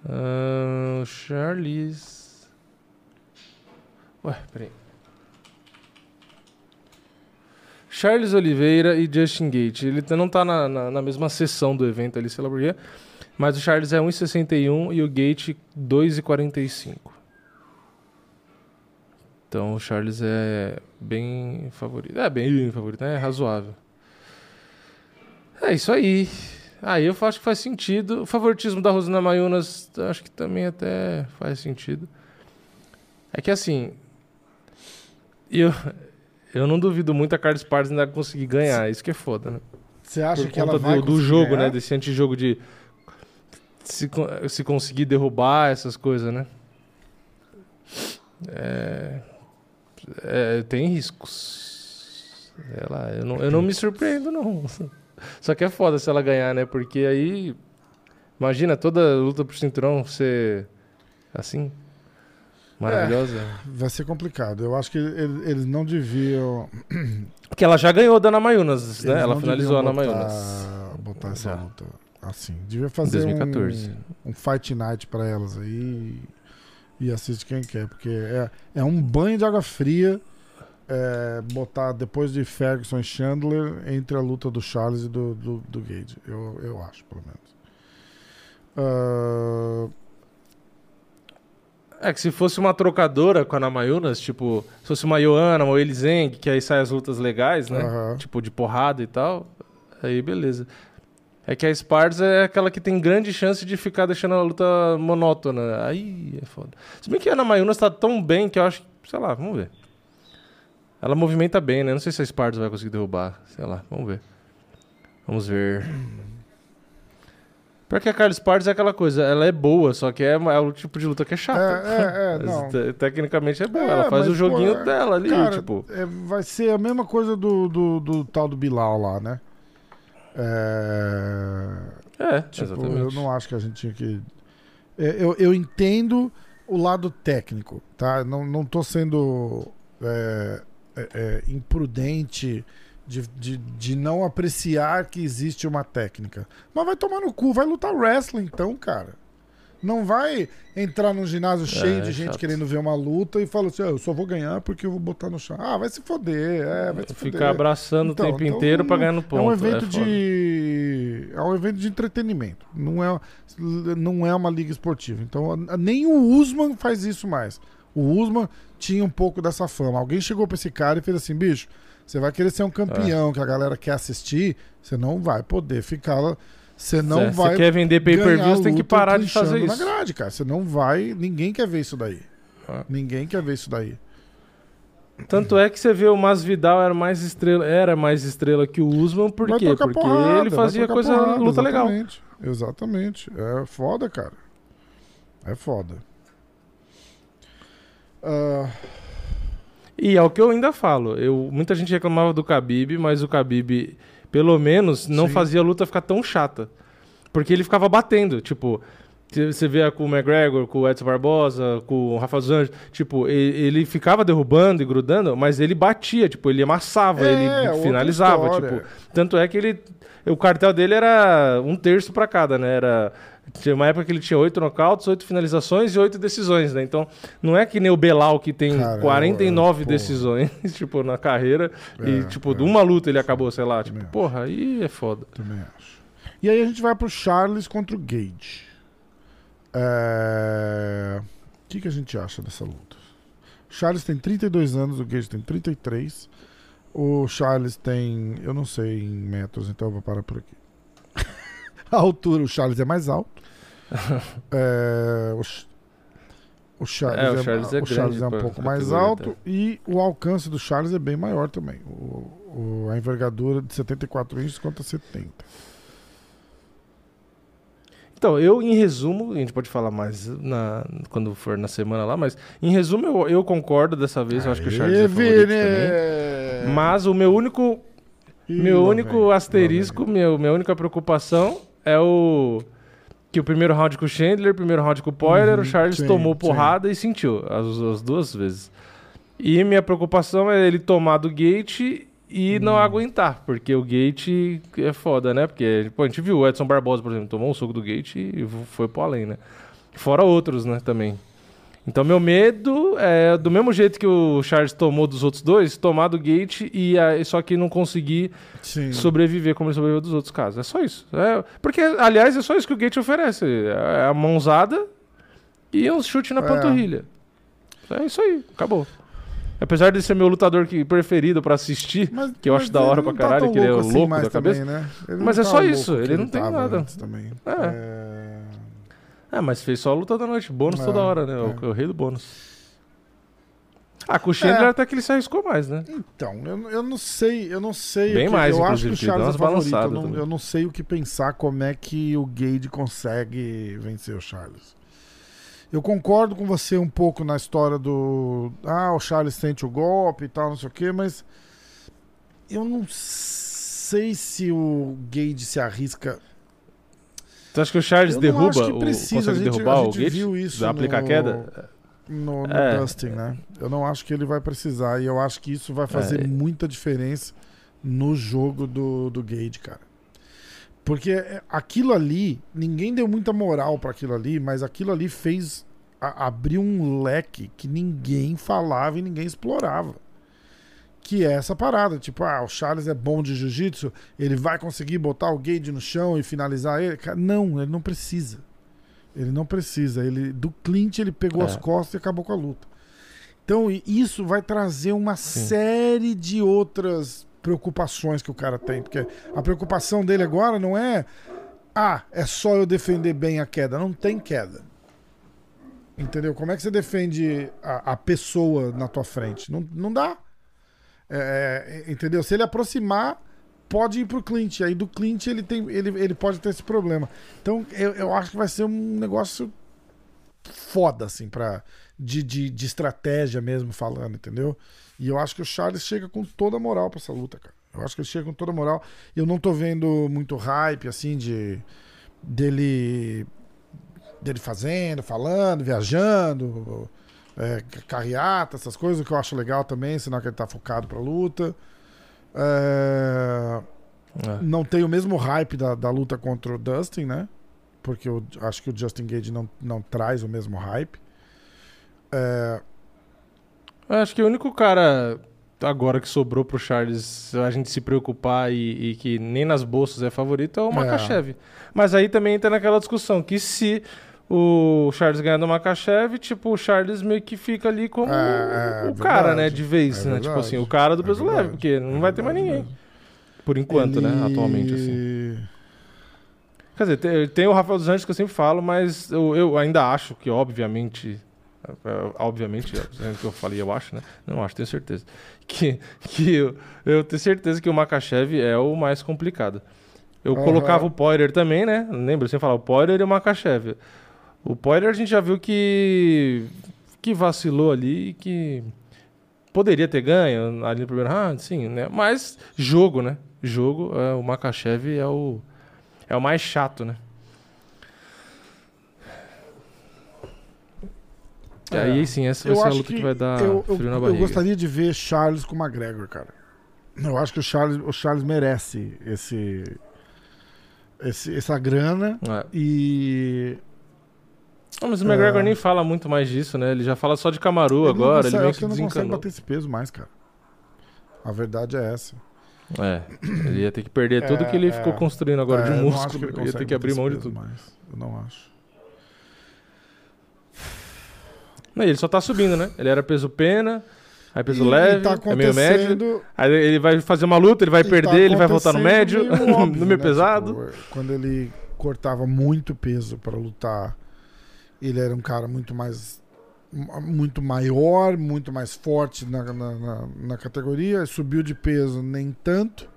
O Charles. Ué, peraí. Charles Oliveira e Justin Gate. Ele não tá na, na, na mesma sessão do evento ali, sei lá por quê. Mas o Charles é 1,61 e o Gate 2,45. Então o Charles é bem favorito. É bem favorito, né? É razoável. É isso aí. Aí eu acho que faz sentido. O favoritismo da Rosana Mayunas, acho que também até faz sentido. É que assim. Eu, eu não duvido muito a Carlos Pardes ainda conseguir ganhar. Isso que é foda, né? Você acha Por que ela conta vai do, do jogo, ganhar? né? Desse antijogo de. Se, se conseguir derrubar essas coisas, né? É, é, tem riscos. Lá, eu não, eu não me surpreendo, não. *laughs* Só que é foda se ela ganhar, né? Porque aí. Imagina toda luta por cinturão ser assim. Maravilhosa. Vai ser complicado. Eu acho que ele- eles não deviam. *clears throat* Porque ela já ganhou da Ana Mayunas, né? eles Ela finalizou a Ana Mayunas. Botar essa Já. luta assim. Devia fazer 2014. Um, um fight night pra elas aí e assiste quem quer, porque é, é um banho de água fria é, botar depois de Ferguson e Chandler entre a luta do Charles e do, do, do Gage. Eu, eu acho, pelo menos. Ah, É que se fosse uma trocadora com a Ana Mayunas, tipo, se fosse uma Joana, uma Elizeng, que aí sai as lutas legais, né? aham. Tipo, de porrada e tal, aí beleza. É que a Sparza é aquela que tem grande chance de ficar deixando a luta monótona. Aí é foda. Se bem que a Ana Mayunas tá tão bem que eu acho que, sei lá, vamos ver. Ela movimenta bem, né? Não sei se a Sparza vai conseguir derrubar. Sei lá, vamos ver. Vamos ver. Porque a Carlos Sparza é aquela coisa, ela é boa, só que é, é o tipo de luta que é chata. É, é, é, *laughs* não. te- Tecnicamente é boa, É, ela faz mas, o joguinho pô, dela ali, Cara, tipo. é, vai ser a mesma coisa do, do, do tal do Bilal lá, né? É, É, tipo, exatamente. eu não acho que a gente tinha que. É, Eu, eu entendo o lado técnico, tá? Não, não tô sendo é, é, é, imprudente de, de, de não apreciar que existe uma técnica. Mas vai tomar no cu, vai lutar wrestling então, cara. Não vai entrar num ginásio cheio é de gente chato. querendo ver uma luta e falar assim: "Ah, eu só vou ganhar porque eu vou botar no chão. Ah, vai se foder, é, vai se Ficar foder. abraçando Então, o tempo então inteiro pra não- ganhar no ponto. É um evento foda. de. É um evento de entretenimento. Não é, não é uma liga esportiva. Então, nem o Usman faz isso mais. O Usman tinha um pouco dessa fama. Alguém chegou pra esse cara e fez assim: bicho, você vai querer ser um campeão É. que a galera quer assistir, você não vai poder ficar lá. Você não É, vai. Você quer vender pay-per-view, você tem que parar de fazer isso. na grade, cara. Você não vai. Ninguém quer ver isso daí. Ah. Ninguém quer ver isso daí. Tanto é que você vê o Masvidal era mais estrela, era mais estrela que o Usman, por quê? Porque porrada, ele fazia coisa porrada, luta legal. exatamente, Exatamente. É foda, cara. É foda. Ah, E é o que eu ainda falo. Eu, muita gente reclamava do Khabib, mas o Khabib, pelo menos, não Sim. fazia a luta ficar tão chata. Porque ele ficava batendo, tipo... Você vê com o McGregor, com o Edson Barbosa, com o Rafael dos Anjos, tipo, ele, ficava derrubando e grudando, mas ele batia, tipo, ele amassava, É, ele finalizava, tipo. Tanto é que ele. O cartel dele era um terço pra cada, né? Era. Tinha uma época que ele tinha oito nocautes, oito finalizações e oito decisões, né? Então, não é que nem o Belal que tem Cara, 49 é, porra. decisões, *laughs* tipo, na carreira. e, É, tipo, é. de uma luta ele acabou, sei lá. Tipo, acho. porra, aí é foda. Também acho. E aí a gente vai pro Charles contra o Gage. É, O que, que a gente acha dessa luta? O Charles tem 32 anos, o Gage tem 33. O Charles tem, eu não sei em metros, então eu vou parar por aqui. *laughs* a altura, o Charles é mais alto. *laughs* É, o, Ch- o Charles É, o é, Charles é o Charles grande é um pouco mais alto tá. e o alcance do Charles é bem maior também. O, o- a envergadura de 74 inches contra 70. Então, eu, em resumo, a gente pode falar mais na, quando for na semana lá, mas em resumo eu, eu concordo dessa vez, eu acho que o Charles é favorito também. Mas o meu único Ih, Meu único vem, asterisco, meu, minha única preocupação é o. Que o primeiro round com o Chandler, o primeiro round com o Poirier, Uhum, o Charles sim, tomou sim. porrada e sentiu as, as duas vezes. E minha preocupação é ele tomar do gate e não Hum. aguentar, porque o gate é foda, né? Porque pô, a gente viu o Edson Barbosa, por exemplo, tomou um soco do gate e foi pro além, né? Fora outros, né, também. Então, meu medo é, do mesmo jeito que o Charles tomou dos outros dois, tomar do Gate e aí, só que não conseguir Sim. sobreviver como ele sobreviveu dos outros casos. É só isso. É, porque, aliás, é só isso que o Gate oferece. É a mãozada e um chute na É. panturrilha. É isso aí, acabou. Apesar de ser meu lutador que, preferido pra assistir, Mas- que eu acho da hora pra tá caralho, que ele é assim louco da cabeça. também, né? Ele Mas é tá só isso, ele não tem nada. também. É. É. É, mas fez só a luta da noite. Bônus É, toda hora, né? O, é. o rei do bônus. Ah, com o Chandler É. até que ele se arriscou mais, né? Então, eu, eu não sei, eu não sei. Bem o que- mais, eu acho que o Charles é favorito. Eu não, eu não sei o que pensar como é que o Gage consegue vencer o Charles. Eu concordo com você um pouco na história do. Ah, o Charles sente o golpe e tal, não sei o quê, mas. Eu não sei se o Gage se arrisca. Tu acha que o Charles Eu derruba? acho que o- precisa, consegue a gente- derrubar o gente Gate? viu isso aplicar no- queda? no, no É. Dustin, né? Eu não acho que ele vai precisar. E eu acho que isso vai fazer É. muita diferença no jogo do, do Gage, cara. Porque é, aquilo ali, ninguém deu muita moral pra aquilo ali, mas aquilo ali fez. a- abriu um leque que ninguém falava e ninguém explorava. Que é essa parada. Tipo, ah, o Charles é bom de jiu-jitsu, ele vai conseguir botar o Gage no chão e finalizar ele. Não, ele não precisa. Ele não precisa. Ele do Clint ele pegou É. as costas e acabou com a luta. Então isso vai trazer uma série de outras preocupações que o cara tem, porque a preocupação dele agora não é ah, é só eu defender bem a queda, não tem queda. Entendeu? Como é que você defende a, a pessoa na tua frente? Não, não dá. É, é, entendeu? Se ele aproximar, pode ir pro Clint. Aí do Clint ele, tem, ele, ele pode ter esse problema. Então eu, eu acho que vai ser um negócio foda, assim, pra, de, de, de estratégia mesmo falando, entendeu? E eu acho que o Charles chega com toda a moral pra essa luta, cara. Eu acho que ele chega com toda a moral. Eu não tô vendo muito hype, assim, de dele dele fazendo, falando, viajando, é, carreata, essas coisas, que eu acho legal também, senão que ele tá focado pra luta. É, É. não tem o mesmo hype da, da luta contra o Dustin, né? Porque eu acho que o Justin Gage não, não traz o mesmo hype. É, Eu acho que o único cara agora que sobrou pro Charles a gente se preocupar e, e que nem nas bolsas é favorito é o É. Makachev. Mas aí também entra naquela discussão que se o Charles ganhar do Makachev, tipo, o Charles meio que fica ali como É, é o cara, verdade. né, de vez, É né? Tipo verdade. assim, o cara do É peso leve, porque não É vai ter mais ninguém. Por enquanto, né, ele- atualmente, assim. Quer dizer, tem, tem o Rafael dos Anjos que eu sempre falo, mas eu, eu ainda acho que, obviamente. é, Obviamente, é o que eu falei, eu acho, né? Não acho, tenho certeza. Que, que eu, eu tenho certeza que o Makachev é o mais complicado. Eu Aham. colocava o Poirier também, né? Lembra? Você falar o Poirier e o Makachev. O Poirier a gente já viu que, que vacilou ali e que poderia ter ganho ali no primeiro round, sim, né? Mas jogo, né? Jogo, é, o Makachev é o, é o mais chato, né? E aí sim, essa vai Eu ser a luta que, que vai dar eu, eu, frio na eu barriga. gostaria de ver Charles com McGregor, cara. Eu acho que o Charles, o Charles merece esse, esse essa grana É. e Não, mas o McGregor É. nem fala muito mais disso, né? Ele já fala só de Camaru ele agora, consegue- ele meio que não consegue bater esse peso mais, cara. A verdade é essa. É, ele ia ter que perder É, tudo que ele é. ficou construindo agora É, de músculo. ele ia ter que abrir mão de tudo. mais. Eu não acho. Não, ele só tá subindo, né? Ele era peso pena, aí peso E- leve, tá é meio médio. Aí ele vai fazer uma luta, ele vai tá perder, ele vai voltar no médio, meio *laughs* óbvio, no meio né? pesado. Tipo, quando ele cortava muito peso pra lutar, ele era um cara muito mais muito maior, muito mais forte na, na, na- na categoria. Subiu de peso nem tanto.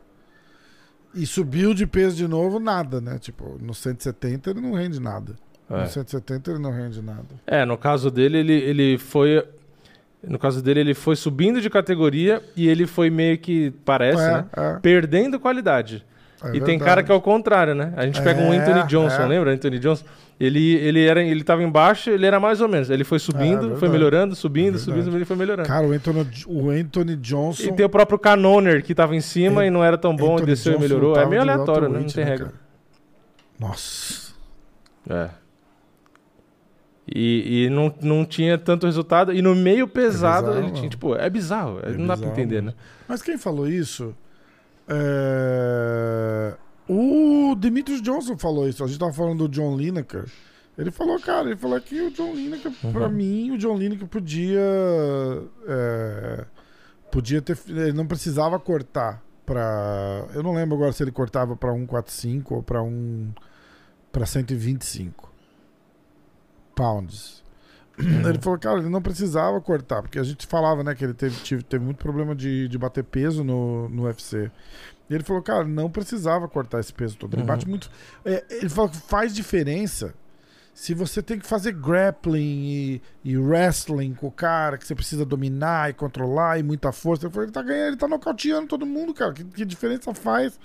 E subiu de peso de novo, nada, né? Tipo, no 170 ele não rende nada. É. No 170 ele não rende nada. É, no caso dele, ele, ele foi. No caso dele, ele foi subindo de categoria e ele foi meio que, parece, é, né? é, Perdendo qualidade. É e tem verdade. cara que é o contrário, né? A gente pega um É, Anthony Johnson, é. lembra? Anthony Johnson. Ele, ele, era, ele tava embaixo, ele era mais ou menos. Ele foi subindo, verdade. foi melhorando, subindo, É subindo, ele foi melhorando. Cara, o Anthony, o Anthony Johnson. E tem o próprio Canoner que tava em cima An- e não era tão bom, e Anthony desceu e Johnson melhorou. É meio aleatório, né? Não tem né, regra. cara? Nossa. É. E, e não, não tinha tanto resultado. E no meio pesado, bizarro, ele tinha, tipo, é bizarro. É não dá pra bizarro entender, né? Mas quem falou isso? É... O Demetrius Johnson falou isso. A gente tava falando do John Lineker. Ele falou, cara, ele falou que o John Lineker, pra Uhum. mim, o John Lineker podia. é, Podia ter. Ele não precisava cortar pra. Eu não lembro agora se ele cortava pra 145 ou pra 1. pra 125 pounds. Ele falou, cara, ele não precisava cortar, porque a gente falava, né, que ele teve, tive- teve muito problema de, de bater peso no, no UFC. E ele falou, cara, não precisava cortar esse peso todo. Ele Uhum. bate muito. é, ele falou que faz diferença se você tem que fazer grappling e, e wrestling com o cara, que você precisa dominar e controlar e muita força. Ele falou, ele tá ganhando, ele tá nocauteando todo mundo, cara. Que, que diferença faz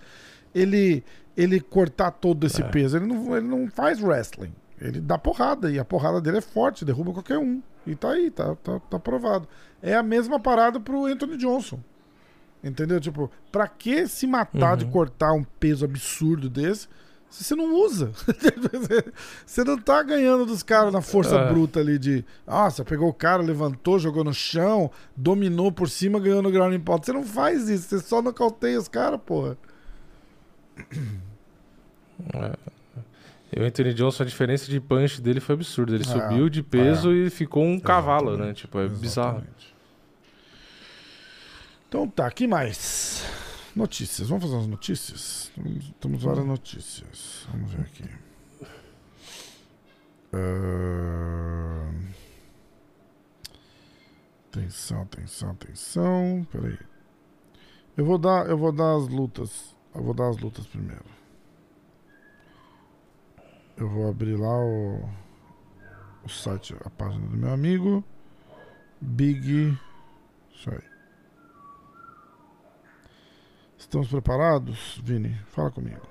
ele, ele cortar todo esse É. peso? Ele não, ele não faz wrestling. Ele dá porrada, e a porrada dele é forte, derruba qualquer um. E tá aí, tá, tá, tá provado. É a mesma parada pro Anthony Johnson. Entendeu? Tipo, pra que se matar de Uhum. cortar um peso absurdo desse se você não usa? *laughs* você não tá ganhando dos caras na força É. bruta ali de. Nossa, pegou o cara, levantou, jogou no chão, dominou por cima, ganhou no ground and pound. Você não faz isso, você só nocauteia os caras, porra. E o Anthony Johnson, a diferença de punch dele foi absurda. Ele É, subiu de peso e ficou um cavalo, né? Tipo, é bizarro. Exatamente. Então tá, que mais? Notícias. Vamos fazer umas notícias? Temos, várias notícias. Vamos ver aqui. Ahn. Atenção, atenção, atenção. Peraí. Eu vou dar, eu vou dar as lutas. Eu vou dar as lutas primeiro. Eu vou abrir lá o, o site, a página do meu amigo. Big. Isso aí. Estamos preparados, Vini? Fala comigo.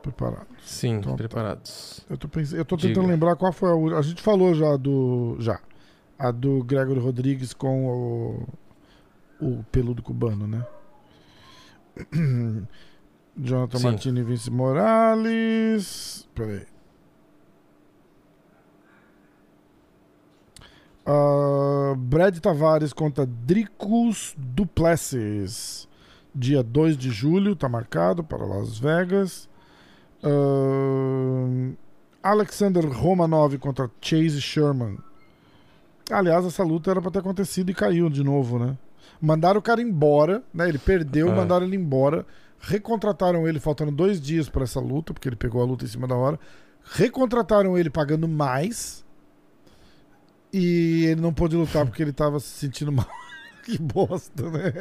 Preparados. Sim, Então tá. preparados. Eu tô, pensando, eu tô Diga. tentando lembrar qual foi a última. A gente falou já do. Já. A do Gregory Rodrigues com o. O peludo cubano, né? *clears throat* *clears throat* Jonathan Sim. Martini e Vince Morales. Peraí. Ah, Brad Tavares contra Dricus Duplessis. Dia 2 de julho, tá marcado para Las Vegas. Ahn, Alexander Romanov contra Chase Sherman. Aliás, essa luta era pra ter acontecido e caiu de novo, né? Mandaram o cara embora, né? Ele perdeu, Ah. mandaram ele embora. Recontrataram ele faltando dois dias pra essa luta, porque ele pegou a luta em cima da hora. Recontrataram ele pagando mais. E ele não pôde lutar porque ele tava se sentindo mal. *laughs* que bosta, né?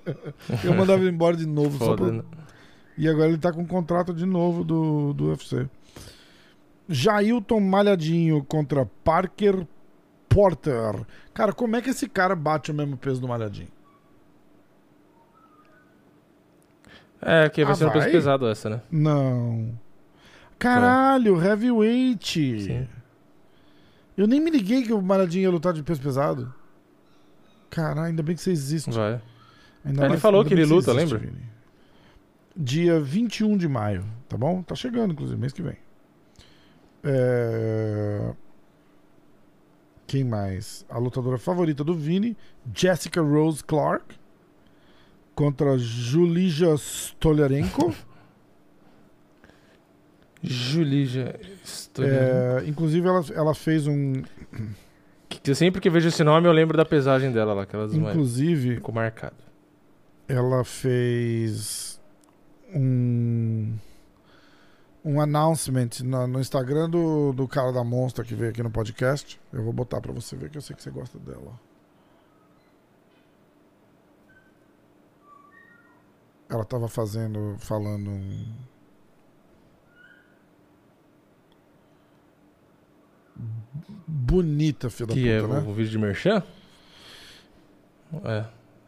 *laughs* Eu mandava ele embora de novo Foda, pra, né? e agora ele tá com um contrato de novo do, do UFC. Jailton Malhadinho contra Parker Porter. Cara, como é que esse cara bate o mesmo peso do Malhadinho? É, que vai Ah, ser um peso vai? pesado essa, né? Não. Caralho, heavyweight. Sim. Eu nem me liguei que o Maradinha ia lutar de peso pesado. Caralho, ainda bem que você existe. Vai. Ainda É, ele mais- falou que ele luta, lembra? Vini. Dia 21 de maio, tá bom? Tá chegando, inclusive, mês que vem. É... Quem mais? A lutadora favorita do Vini, Jessica Rose Clark, contra Julija Stolarenko. Julija. É, inclusive, ela, ela fez um. Que sempre que vejo esse nome, eu lembro da pesagem dela lá, que ela. Inclusive, Ficou marcado. ela fez um um announcement na- no Instagram do, do cara da Monster que veio aqui no podcast. Eu vou botar pra você ver que eu sei que você gosta dela. Ela tava fazendo, falando um... Bonita, filha da Que puta, é né? o vídeo de Merchan? É.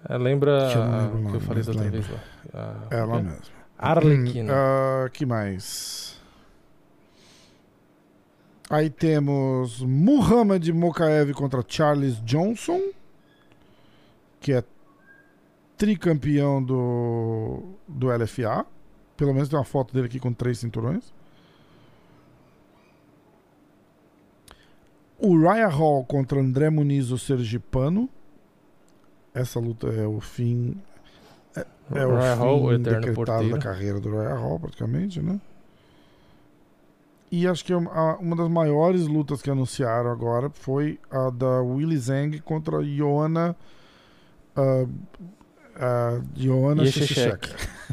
É, lembra Que eu a- o que eu nome, falei da outra lembro. vez lá. A- Ela é? mesma. Arlequina. Ah, que mais? Aí temos Muhammad Mokaev contra Charles Johnson, que é tricampeão do, do LFA. Pelo menos tem uma foto dele aqui com três cinturões. O Raya Hall contra André Muniz, o Sergipano. Essa luta é o fim é o Royal Hall, o fim decretado porteiro. da carreira do Royal Hall, praticamente, né? E acho que uma das maiores lutas que anunciaram agora foi a da Willy Zhang contra Joana uh, uh, Joana.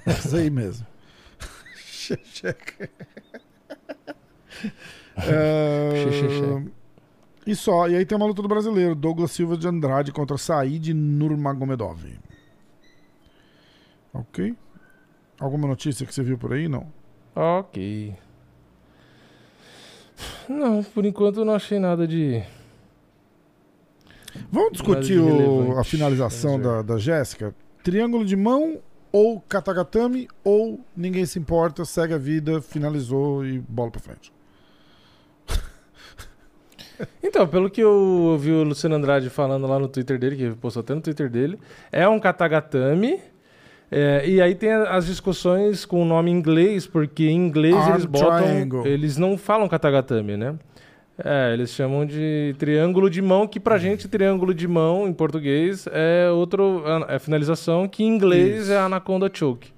Essa aí mesmo. Shishek. É, Jędrzejczyk. e só. E aí tem uma luta do brasileiro, Douglas Silva de Andrade contra Said Nurmagomedov. Ok. Alguma notícia que você viu por aí? Não. Ok. Não, por enquanto eu não achei nada de. Vamos discutir o- a finalização da, da Jéssica? Triângulo de mão ou katagatame ou ninguém se importa, segue a vida, finalizou e bola pra frente. *laughs* Então, pelo que eu ouvi o Luciano Andrade falando lá no Twitter dele, que postou até no Twitter dele, é um katagatame. é, e aí tem as discussões com o nome inglês, porque em inglês Arm eles botam. triangle. Eles não falam katagatame, né? É, eles chamam de triângulo de mão, que pra gente triângulo de mão em português é outro é finalização, que em inglês Isso. é anaconda choke.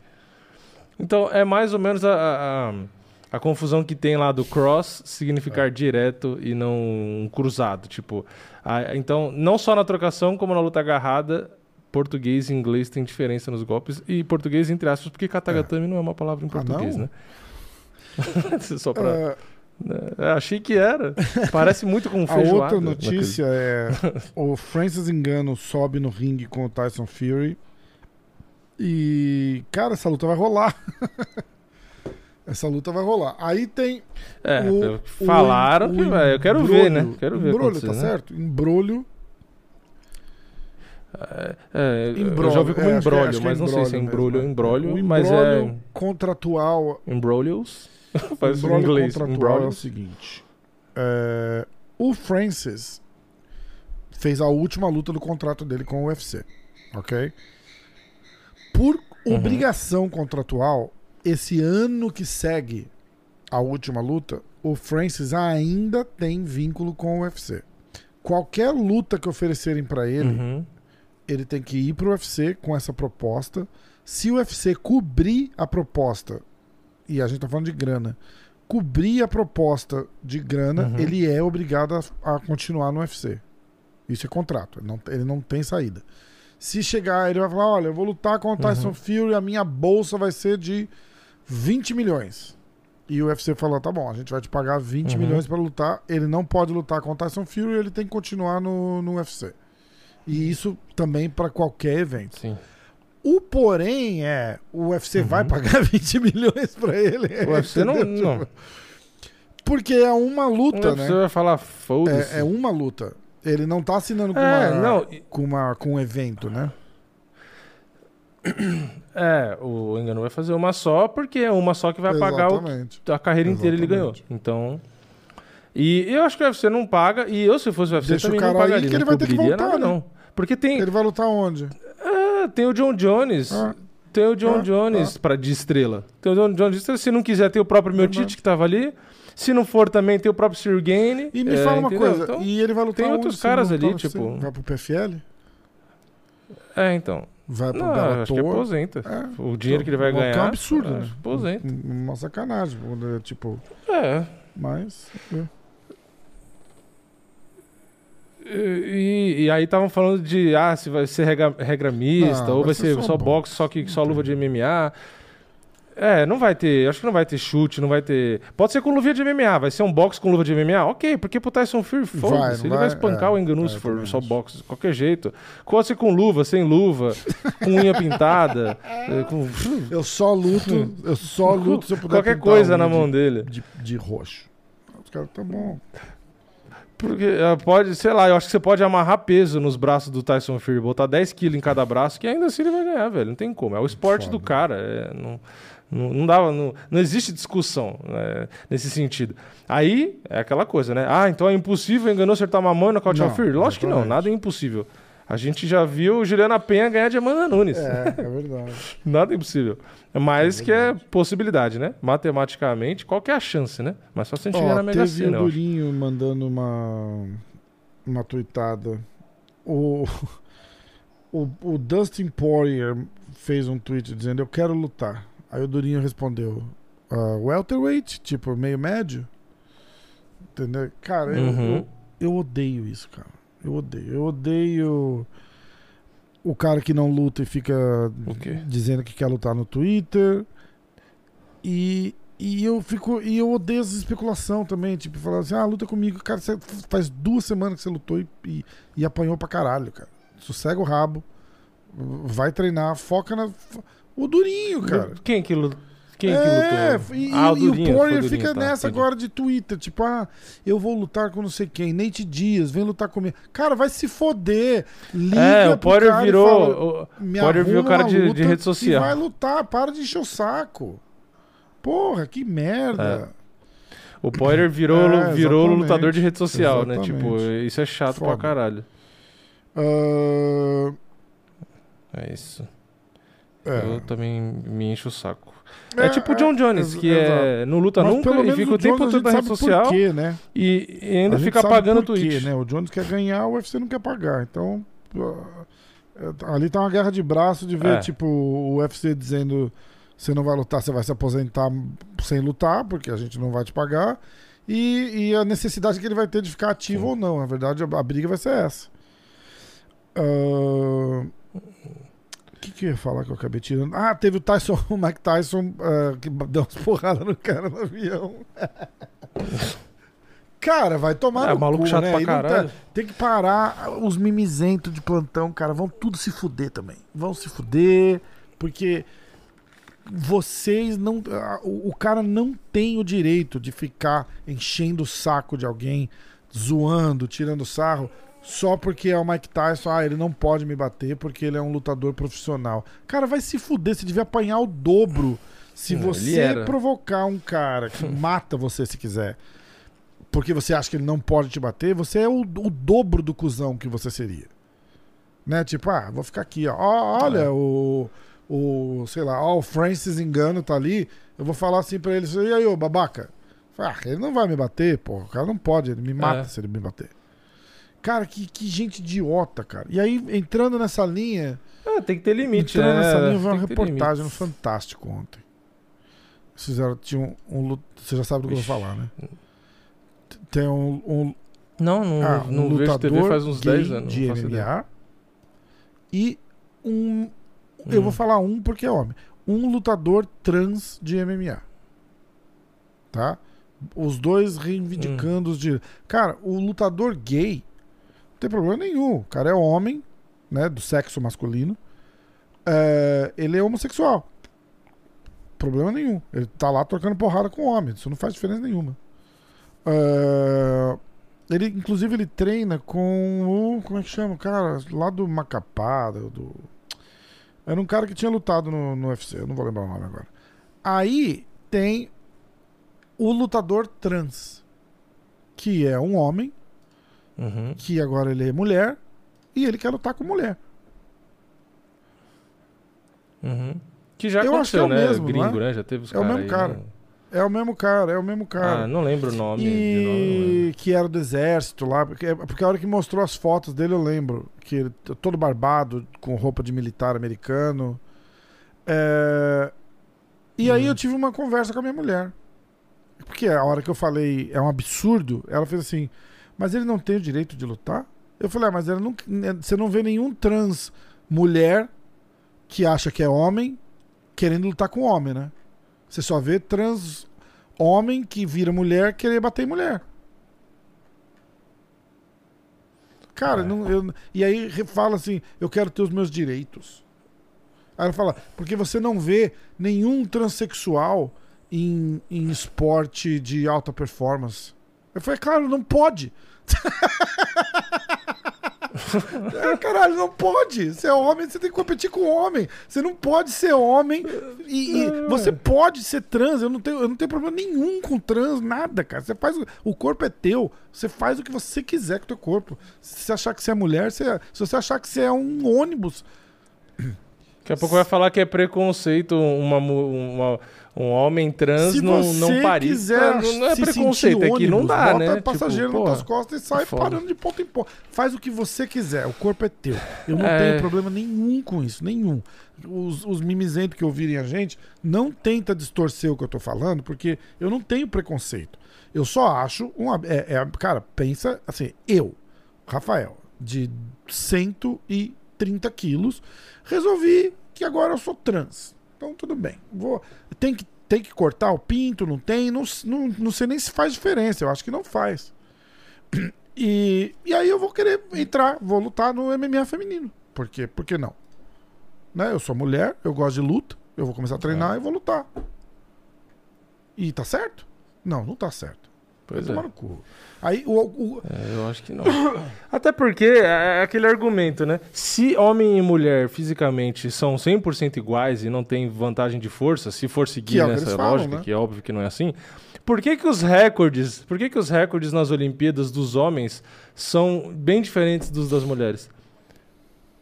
Então é mais ou menos a, a, a- confusão que tem lá do cross significar É. direto e não um cruzado, tipo. a- então não só na trocação como na luta agarrada, português e inglês tem diferença nos golpes e português entre aspas porque katagatame não é uma palavra em Ah, português, né? *laughs* *laughs* só pra Ah, é, achei que era. Parece muito com *laughs* a feijoada. outra notícia é o Francis Engano sobe no ringue com o Tyson Fury. E, cara, essa luta vai rolar. *laughs* essa luta vai rolar. Aí tem É, o, que o falaram em- que o vai. Eu quero ver, né? Quero ver. Embrolho, acontecer, tá né? certo? Embrolho. É, eu Embrolho, já ouvi como é, é- embrolho, é mas não sei se é embrulho ou embrolho, O mas é contratual. embroglios. *laughs* Faz o inglês. contratual é o seguinte. é, o Francis fez a última luta do contrato dele com o UFC. Ok? Por Uhum. obrigação contratual, esse ano que segue a última luta, o Francis ainda tem vínculo com o UFC. Qualquer luta que oferecerem pra ele, Uhum. ele tem que ir pro UFC com essa proposta. Se o UFC cobrir a proposta, e a gente tá falando de grana, cobrir a proposta de grana, Uhum. ele é obrigado a, a continuar no UFC. Isso é contrato, ele não, ele não tem saída. Se chegar, ele vai falar: olha, eu vou lutar com o Tyson Uhum. Fury, a minha bolsa vai ser de 20 milhões. E o UFC falou: tá bom, a gente vai te pagar 20 Uhum. milhões pra lutar. Ele não pode lutar com o Tyson Fury, ele tem que continuar no, no UFC. E isso também pra qualquer evento. Sim. O porém é: o UFC vai pagar *laughs* 20 milhões pra ele. Uhum. O UFC não. não. Porque é uma luta, O UFC né? vai falar, foda-se. É, é uma luta. Ele não tá assinando com, É, uma, não, com, uma, com um evento, né? É, o Engano vai fazer uma só, porque é uma só que vai pagar o a carreira inteira ele ganhou. Então, E eu acho que o UFC não paga, e eu, se fosse o UFC, Deixa o também não cara aí pagaria. que ele não vai ter que voltar, nada, né? não. Porque tem, Ele vai lutar onde? Ah, tem o John Jones. Ah. Tem o John Ah, Jones pra, de estrela. Tem o John Jones de estrela. Se não quiser, tem o próprio Miotite que tava ali. Se não for também, tem o próprio Sirgane. E me É, fala uma entendeu? coisa, Então, e ele vai lutar tem onde, outros se caras ali, tipo-? Vai pro PFL? É, então. Vai pro Não, Bellator? acho que aposenta. É. O dinheiro que ele vai Então, ganhar. É um absurdo, é, né? Aposenta. Uma sacanagem, né? tipo, É. mas... é. E, e aí estavam falando de ah, se vai ser regra, regra mista, Não, ou vai ser ser só boxe. boxe, só que só luva de MMA. É, não vai ter, acho que não vai ter chute, não vai ter. Pode ser com luva de MMA, vai ser um boxe com luva de MMA? Ok, porque pro Tyson Fury, foda-se, ele vai, vai, espancar é, o Enganu se for só boxe, de qualquer jeito. Pode ser com luva, sem luva, com unha pintada, *laughs* eh, com Eu só luto, eu só *laughs* luto se eu puder qualquer coisa na mão de, dele. de, de roxo. Os caras, tá bom. Porque eh, pode, sei lá, eu acho que você pode amarrar peso nos braços do Tyson Fury, botar 10 quilos em cada braço, que ainda assim ele vai ganhar, velho. Não tem como. É o esporte Foda. do cara. é, não, não, não, dava, não, não existe discussão né, nesse sentido. Aí é aquela coisa, né? Ah, então é impossível enganou acertar uma mão e nocautear o Não, Fury? Lógico que não, nada é impossível. A gente já viu Juliana Penha ganhar de Amanda Nunes. É, é verdade. *laughs* Nada é impossível. Mas que é possibilidade, né? Matematicamente, qual que é a chance, né? Mas só se a gente ganhar na Mega teve Sena, o eu acho. Durinho mandando uma, uma tweetada. O, *laughs* o, o Dustin Poirier fez um tweet dizendo: Eu quero lutar. Aí o Durinho respondeu: "Ah, Welterweight? Tipo, meio médio? Entendeu? Cara, eu, Uhum. eu, eu odeio isso, cara. Eu odeio. Eu odeio o cara que não luta e fica dizendo que quer lutar no Twitter. E, e eu fico. E eu odeio essa especulação também. Tipo, falando assim, ah, luta comigo. Cara, você faz duas semanas que você lutou e, e, e apanhou pra caralho, cara. Sossega o rabo. Vai treinar, foca na. O Durinho, cara. Quem que lutou? Quem é, que lutou? E, Ah, o e Durinho, o Poirier fica tá, nessa agora de Twitter, tipo, ah, eu vou lutar com não sei quem, Nate Dias, vem lutar comigo. Cara, vai se foder. Liga É, o Poirier virou. fala, o- Poirier virou cara de, de rede social. E vai lutar, para de encher o saco. Porra, que merda. O Poirier virou, *clears throat* É, virou lutador de rede social, né? Exatamente. Tipo, isso é chato Foda. pra caralho. Ah, É isso. é. Eu também me encho o saco. É, É, tipo o John é, Jones, que é, não luta Mas nunca pelo e menos fica o, o tempo todo na rede social quê, né? e, e ainda fica pagando quê, tweet. né? O Jones quer ganhar, o UFC não quer pagar. Então, é, ali tá uma guerra de braço de ver, É. tipo, o UFC dizendo você não vai lutar, você vai se aposentar sem lutar, porque a gente não vai te pagar. E, e a necessidade que ele vai ter de ficar ativo Sim. ou não. Na verdade, a, a briga vai ser essa. O que, que eu ia falar que eu acabei tirando? Ah, teve o Tyson, *laughs* o Mike Tyson, ah, que deu umas porradas no cara no avião. *laughs* Cara, vai tomar É, no maluco cu, chato né? pra não tá- caralho. tem que parar os mimizentos de plantão, cara. Vão tudo se fuder também. Vão se fuder, porque vocês não. O, o cara não tem o direito de ficar enchendo o saco de alguém, zoando, tirando sarro, só porque é o Mike Tyson. Ah, ele não pode me bater porque ele é um lutador profissional. Cara, vai se fuder. Você devia apanhar o dobro. Se Não, você provocar um cara que *laughs* mata você se quiser, porque você acha que ele não pode te bater, você é o, o dobro do cuzão que você seria. Né? Tipo, ah, vou ficar aqui, ó. Ó, olha, É. o, o. Sei lá, ó, o Francis Engano tá ali. Eu vou falar assim pra ele: e aí, ô babaca? Ah, ele não vai me bater, pô. O cara não pode, ele me mata É. se ele me bater. Cara, que, que gente idiota, cara. E aí, entrando nessa linha. É, tem que ter limite, entrando né? nessa linha, eu vi uma reportagem no. Fantástico ontem. Fizeram, tinha um, um Você já sabe do que eu vou falar, né? Tem um, um Não, não, ah, um não vejo TV lutador faz uns gay 10 anos. de. MMA e um eu Hum. vou falar um porque é homem um lutador trans de MMA tá os dois reivindicando Hum. os direitos cara o lutador gay tem problema nenhum o cara é homem né do sexo masculino É, ele é homossexual problema nenhum ele tá lá trocando porrada com homem isso não faz diferença nenhuma É, ele, inclusive, ele treina com o. Como é que chama? o Cara, lá do Macapá. Do, Era um cara que tinha lutado no, no UFC, eu não vou lembrar o nome agora. Aí tem o lutador trans. que é um homem, Uhum. que agora ele é mulher, e ele quer lutar com mulher. Uhum. Que já Eu acho que aconteceu, é o né? mesmo, não Gringo, é? né? Já teve os É o mesmo aí, cara. né? É o mesmo cara, é o mesmo cara. Ah, não lembro o nome. de nome. E que era do exército lá, porque, porque a hora que mostrou as fotos dele eu lembro que ele todo barbado, com roupa de militar americano. É, E aí Hum. eu tive uma conversa com a minha mulher. Porque a hora que eu falei é um absurdo, ela fez assim, mas ele não tem o direito de lutar? Eu falei, ah, mas não, você não vê nenhum trans mulher que acha que é homem querendo lutar com homem, né? Você só vê trans homem que vira mulher querer bater em mulher. Cara, É. não, eu- e aí fala assim: eu quero ter os meus direitos. Aí ela fala: porque você não vê nenhum transexual em, em esporte de alta performance. Eu falei: claro, não pode. É, caralho, não pode. Você é homem, você tem que competir com homem. Você não pode ser homem e, e você pode ser trans. Eu não, tenho, eu não tenho problema nenhum com trans, nada, cara. Você faz, o- corpo é teu. Você faz o que você quiser com o teu corpo. Se você achar que você é mulher, você, se você achar que você é um ônibus, Daqui a pouco vai falar que é preconceito uma, uma- um homem trans se não, não parir. quiser não, não é se preconceito, é que não dá, bota né? passageiro Tipo, nas tuas pô, costas e sai foda. parando de ponta em ponta. Faz o que você quiser, o corpo é teu. Eu não É. tenho problema nenhum com isso, nenhum. Os, os mimizentos que ouvirem a gente, não tenta distorcer o que eu tô falando, porque eu não tenho preconceito. Eu só acho uma. É, é- cara, pensa assim, eu, Rafael, de 130 quilos, resolvi que agora eu sou trans. Então tudo bem. Vou, tem, que, tem que cortar o pinto, não tem? Não, não, não sei nem se faz diferença. Eu acho que não faz. E, e aí eu vou querer entrar, vou lutar no MMA feminino. Por quê? Por que não? Né? Eu sou mulher, eu gosto de luta, eu vou começar a treinar e vou lutar. E tá certo? Não, não tá certo. Pois Vai é. tomar no cu. Aí o, o- É, eu acho que não. *coughs* Até porque é aquele argumento, né? Se homem e mulher fisicamente são 100% iguais e não tem vantagem de força, se for seguir é nessa falam, lógica, né? que é óbvio que não é assim, por que, que os recordes, por que, que os recordes nas Olimpíadas dos homens são bem diferentes dos das mulheres?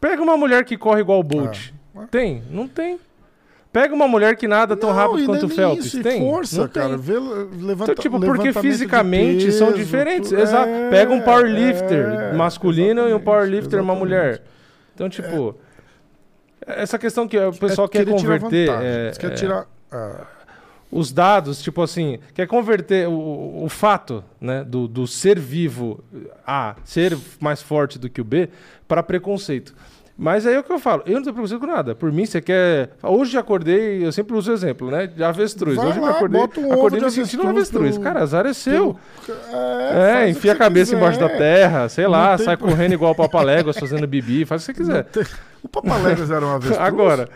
Pega uma mulher que corre igual o Bolt. Ah. Tem? Não tem. Pega uma mulher que nada tão Não, rápido quanto o Phelps. isso, tem? força, Não tem. cara. Vê, levanta, Então, tipo, porque fisicamente são peso, diferentes. tu- Exato. é, Pega um powerlifter é, masculino e um powerlifter uma mulher. Então, tipo, essa questão que o pessoal É quer converter é, Você quer é, tirar. ah, os dados, tipo assim, quer converter o, o fato né, do, do ser vivo A ser mais forte do que o B para preconceito. Mas aí é o que eu falo, eu não tenho preconceito com nada. Por mim, você quer. Hoje acordei, eu sempre uso o exemplo, né? De avestruz. Vai Hoje eu lá, acordei, bota um acordei de me sentindo um avestruz pro- Cara, azar é seu. É, É, o enfia a cabeça você embaixo da quiser. terra, sei lá, Não tem sai correndo igual o Papaléguas *laughs* fazendo bibi, faz o que você quiser. Tem- O Papaléguas era uma *laughs* avestruz? Agora,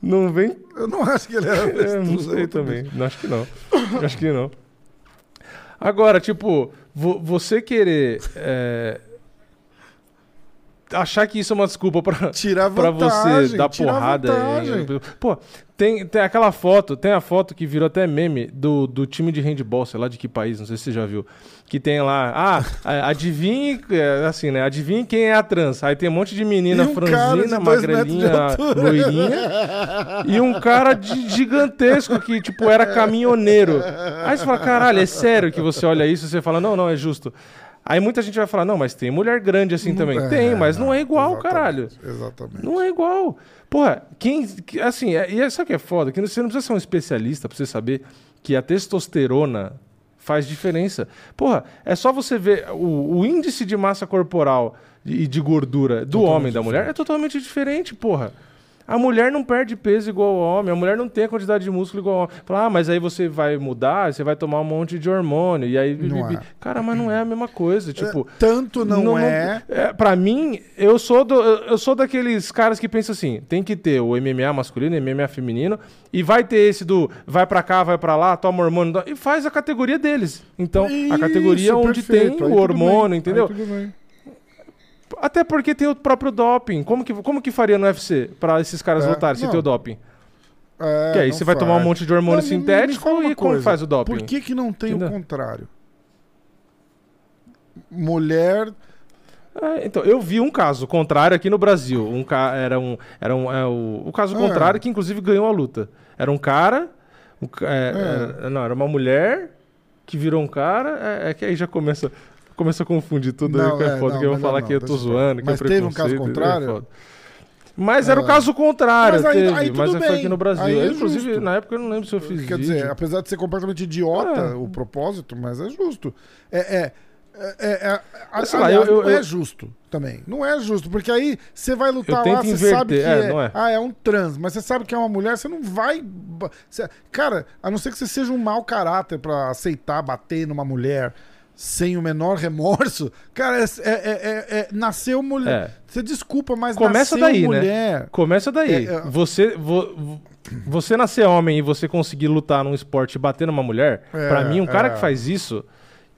não vem. Eu não acho que ele era avestruz. *laughs* Eu não é sei também. Não, acho que não. acho que não. Agora, tipo, vo- você querer. é, achar que isso é uma desculpa pra, Tirar *laughs* pra vantagem. você dar porrada. vantagem. em- Pô, tem, tem aquela foto, tem a foto que virou até meme do, do time de handball, sei lá de que país, não sei se você já viu. Que tem lá, ah, adivinhe, é, assim, né? Adivinhe quem é a trans. Aí tem um monte de menina um franzina, magrelinha, loirinha. e um cara de- gigantesco que, tipo, era caminhoneiro. Aí você fala, caralho, é sério que você olha isso e você fala, não, não, é justo. Aí muita gente vai falar, não, mas tem mulher grande assim também. É, tem, mas não é igual, exatamente, caralho. Exatamente. Não é igual. Porra, quem. que- Assim, é, e é- sabe o que é foda? Que você não precisa ser um especialista pra você saber que a testosterona faz diferença. Porra, é só você ver o, o índice de massa corporal e de gordura do homem e da mulher é totalmente diferente, porra. A mulher não perde peso igual o homem, a mulher não tem a quantidade de músculo igual o homem. Fala, ah, mas aí você vai mudar, você vai tomar um monte de hormônio. E aí. Não é. Cara, mas não é a mesma coisa. Tipo, Tanto não, é. é, pra mim, eu sou, do, eu sou daqueles caras que pensam assim: tem que ter o MMA masculino, o MMA feminino, e vai ter esse do vai pra cá, vai pra lá, toma hormônio, e faz a categoria deles. Então, a categoria Isso, onde perfeito. tem o hormônio, entendeu? Aí tudo bem. Até porque tem o próprio doping. Como que, como que faria no UFC pra esses caras É, lutarem se tem o doping? É, que aí você vai tomar um monte de hormônio Não, me- me sintético fala uma e como coisa, faz o doping? Por que, que não tem Entendeu? o contrário? mulher. É, então, eu vi um caso contrário aqui no Brasil. Um ca... Era um. Era um é, o... o caso Ah. contrário que inclusive ganhou a luta. Era um cara. um é, era- não, era uma mulher que virou um cara. É, é que aí já começa. Começa a confundir tudo Não, aí que é é, foda, não, que eu vou falar não, que eu tô zoando, que Mas é teve um caso contrário? é foda. Mas era o Ah. caso contrário, Mas aí- teve, aí mas foi aqui no Brasil. aí é Eu, inclusive, justo. na época eu não lembro se eu fiz Quer vídeo. dizer, apesar de ser completamente idiota É. o propósito, mas é justo. É. é, é, é, é a- Sei lá, eu- eu- não é justo também. Não é justo, porque aí você vai lutar lá, você sabe que é, é, é? ah, é um trans, mas você sabe que é uma mulher, você não vai. você- cara, a não ser que você seja um mau caráter pra aceitar bater numa mulher sem o menor remorso, cara, é, é, é- é- nasceu mulher. É. Você desculpa, mas Começa nasceu daí, né? mulher. Começa daí. É, é- Você, vo- vo- você nascer homem e você conseguir lutar num esporte e bater numa mulher, É, pra mim, um cara é. que faz isso,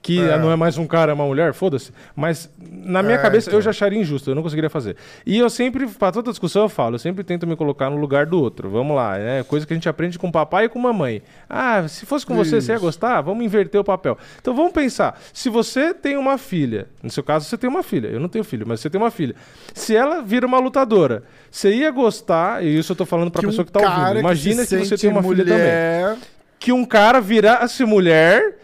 que É. não é mais um cara, é uma mulher, foda-se. Mas na minha É, cabeça então. eu já acharia injusto, eu não conseguiria fazer. E eu sempre, pra toda discussão eu falo, eu sempre tento me colocar no lugar do outro. Vamos lá, é coisa que a gente aprende com papai e com mamãe. Ah, se fosse com você, você ia Isso. gostar? Vamos inverter o papel. Então vamos pensar, se você tem uma filha, no seu caso você tem uma filha, eu não tenho filho, mas você tem uma filha. Se ela vira uma lutadora, você ia gostar, e isso eu tô falando pra Que pessoa um que tá ouvindo. Imagina se que, você tem uma filha também mulher, que um cara virasse mulher.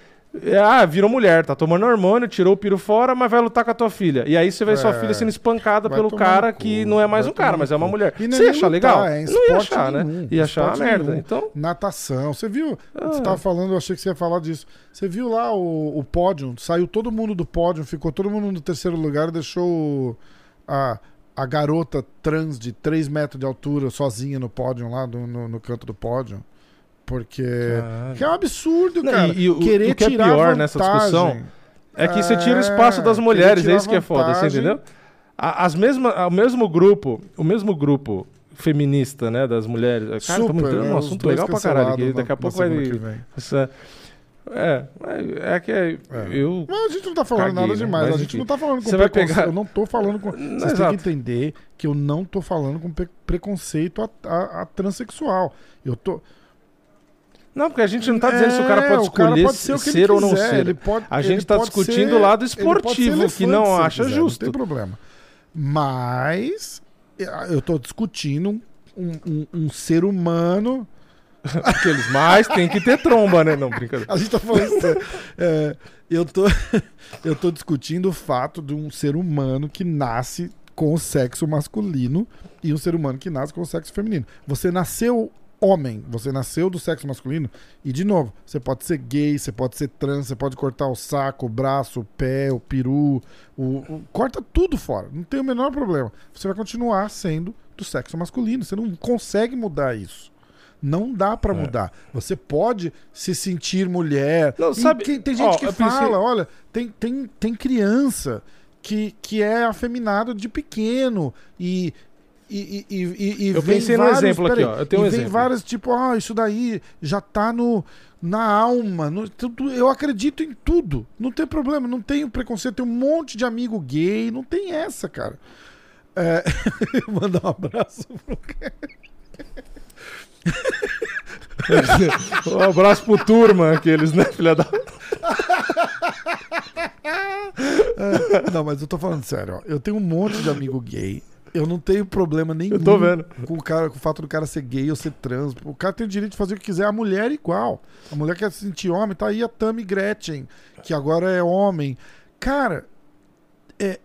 É, Ah, virou mulher, tá tomando hormônio, tirou o piro fora, mas vai lutar com a tua filha. E aí você vê sua É. filha sendo espancada pelo cara no cu, que não é mais um cara, mas no é uma mulher. E Você é ia nem achar lutar, legal? é não ia achar, nenhum, né? Ia achar uma merda. nenhum. Então, Natação. Você viu? Ah. Você tava falando, eu achei que você ia falar disso. Você viu lá o, o pódio? Saiu todo mundo do pódio, ficou todo mundo no terceiro lugar, deixou a, a garota trans de 3 metros de altura sozinha no pódio lá, do- no, no canto do pódio. Porque. Caralho. Que é um absurdo, Não, cara. e- e o- Querer o que é tirar pior vantagem. nessa discussão é que você tira o É, espaço das querer mulheres, é isso que é foda, você vantagem. entendeu? As mesmas, o mesmo grupo, o mesmo grupo feminista, né, das mulheres. Cara, estamos Super, entrando né? num Os assunto dois legal pra caralho, que daqui na- a pouco na vai... que vem. Essa- É, é, é que é- É. eu Mas a gente não tá falando Caguei, nada né? demais. Mas, a gente enfim. não tá falando com Você vai preconceito. pegar- Eu não tô falando com. Não, Vocês exato. têm que entender que eu não tô falando com pre- preconceito a, a- a transexual. Eu tô. Não, porque a gente não tá dizendo se o cara É, pode o cara escolher pode ser o que ser ou não quiser, ser. ele pode- A gente tá pode discutindo ser- o lado esportivo, que não acha quiser, justo. Não tem problema. Mas eu tô discutindo um, um- um ser humano. *laughs* Aqueles, mas tem que ter tromba, né? Não, brincadeira. A gente tá falando sério. É, eu, tô, *laughs* eu tô discutindo o fato de um ser humano que nasce com o sexo masculino e um ser humano que nasce com o sexo feminino. Você nasceu homem, você nasceu do sexo masculino e, de novo, você pode ser gay, você pode ser trans, você pode cortar o saco, o braço, o pé, o peru, o, o- corta tudo fora, não tem o menor problema. Você vai continuar sendo do sexo masculino, você não consegue mudar isso. Não dá pra É. mudar. Você pode se sentir mulher. Não, sabe- quem- tem gente ó, que eu pensei- fala, olha, tem, tem, tem criança que, que é afeminado de pequeno e. E, e, e, e Eu pensei vários, exemplo aqui, peraí, ó, eu tenho um vem exemplo. várias, tipo, ah, isso daí já tá no, na alma. no- tudo- eu acredito em tudo. Não tem problema, não tenho preconceito. Tem um monte de amigo gay, não tem essa, cara. É, *laughs* mandar um abraço pro *laughs* Um abraço pro turma, aqueles, né, filha da. *laughs* É, Não, mas eu tô falando sério, ó. Eu tenho um monte de amigo gay. Eu não tenho problema nenhum com o, cara, com o fato do cara ser gay ou ser trans. O cara tem o direito de fazer o que quiser. A mulher é igual. A mulher quer se sentir homem. Tá aí a Tammy Gretchen, que agora é homem. Cara, é.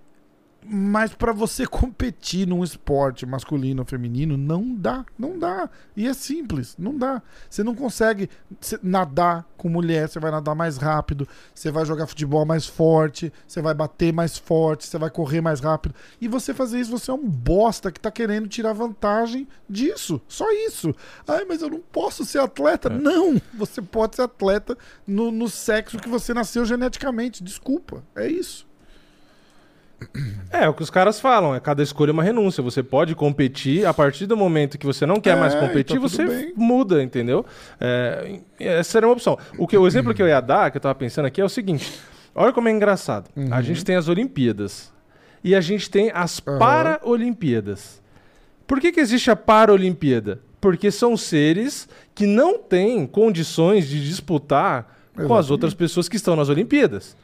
Mas pra você *laughs* competir num esporte masculino ou feminino, não dá. Não dá. E é simples, não dá. Você não consegue se- nadar com mulher, você vai nadar mais rápido, você vai jogar futebol mais forte, você vai bater mais forte, você vai correr mais rápido. E você fazer isso, você é um bosta que tá querendo tirar vantagem disso. Só isso. Ai, mas eu não posso ser atleta. É. Não! Você pode ser atleta no, no sexo que você nasceu geneticamente. Desculpa. É isso. É, o que os caras falam, é cada escolha é uma renúncia. Você pode competir, a partir do momento que você não quer É, mais tá competir, você bem. muda, entendeu? É, essa seria uma opção. O, que, o exemplo que eu ia dar, que eu tava pensando aqui, é o seguinte: olha como é engraçado. Uhum. A gente tem as Olimpíadas e a gente tem as Aham. Paraolimpíadas. Por que, que existe a Paralimpíada? Porque são seres que não têm condições de disputar com as Exatamente. outras pessoas que estão nas Olimpíadas.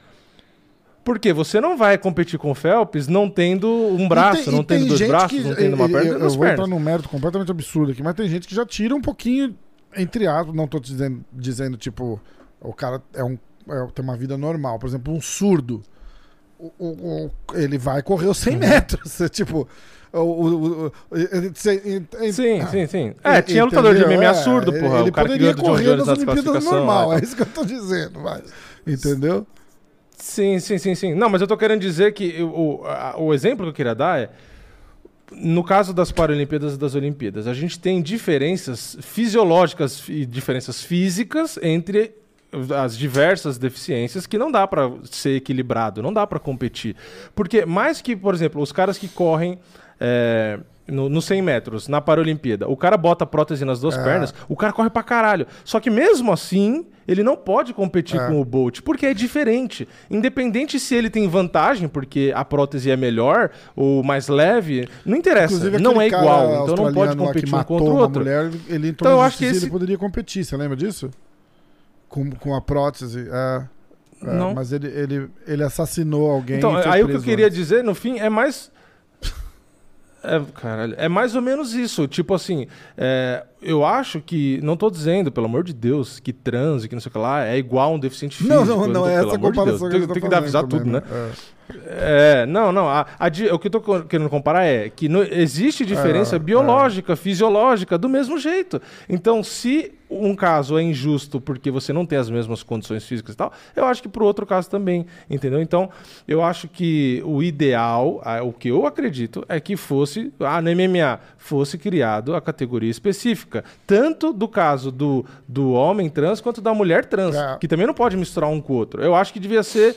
Porque você não vai competir com o Phelps não tendo um braço, tem- não tendo dois braços, que- não tendo uma eu- perna, eu, eu vou entrar pernas. num mérito completamente absurdo aqui, mas tem gente que já tira um pouquinho, entre aspas, não tô te dizendo, dizendo tipo, o cara é um, é- tem uma vida normal. Por exemplo, um surdo. O- o- o- ele vai correr os 100 Uhum. metros. *laughs* tipo, o, o- o- ent- Sim, ah, sim, sim. É, tinha lutador de? MMA É, surdo, porra. Ele o cara poderia correr nas na Olimpíadas normal, né? é isso que eu tô dizendo, vai. Entendeu? Sim, sim, sim, sim. Não, mas eu tô querendo dizer que o, a- o exemplo que eu queria dar é. No caso das Paralimpíadas e das Olimpíadas, a gente tem diferenças fisiológicas e diferenças físicas entre as diversas deficiências que não dá pra ser equilibrado, não dá pra competir. Porque mais que, por exemplo, os caras que correm é, no, no 100 metros, na Paralimpíada, o cara bota prótese nas duas É. pernas, o cara corre pra caralho. Só que mesmo assim, ele não pode competir É. com o Bolt, porque é diferente. Independente se ele tem vantagem, porque a prótese é melhor ou mais leve, não interessa. Não é igual, então não pode competir um contra o outro. Mulher, ele Então, eu acho que esse- ele poderia competir, você lembra disso? Com, com a prótese. É, é, Não. Mas ele, ele, ele assassinou alguém. Então, aí o que eu queria dizer, no fim, é mais. É, caralho, é mais ou menos isso. Tipo assim, é, eu acho que. Não tô dizendo, pelo amor de Deus, que trans e que não sei o que lá é igual a um deficiente físico. Não, não, não, tô- é essa amor de Deus. comparação Tem, que tem você que tá avisar tudo, né? também, É. É, não, não. A, a o que eu tô querendo comparar é que no- existe diferença É, biológica, fisiológica, do mesmo jeito. Então, se um caso é injusto porque você não tem as mesmas condições físicas e tal, eu acho que pro outro caso também, entendeu? Então, eu acho que o ideal, o que eu acredito, é que fosse, ah, no MMA, fosse criado a categoria específica. Tanto do caso do, do homem trans quanto da mulher trans, É. que também não pode misturar um com o outro. Eu acho que devia ser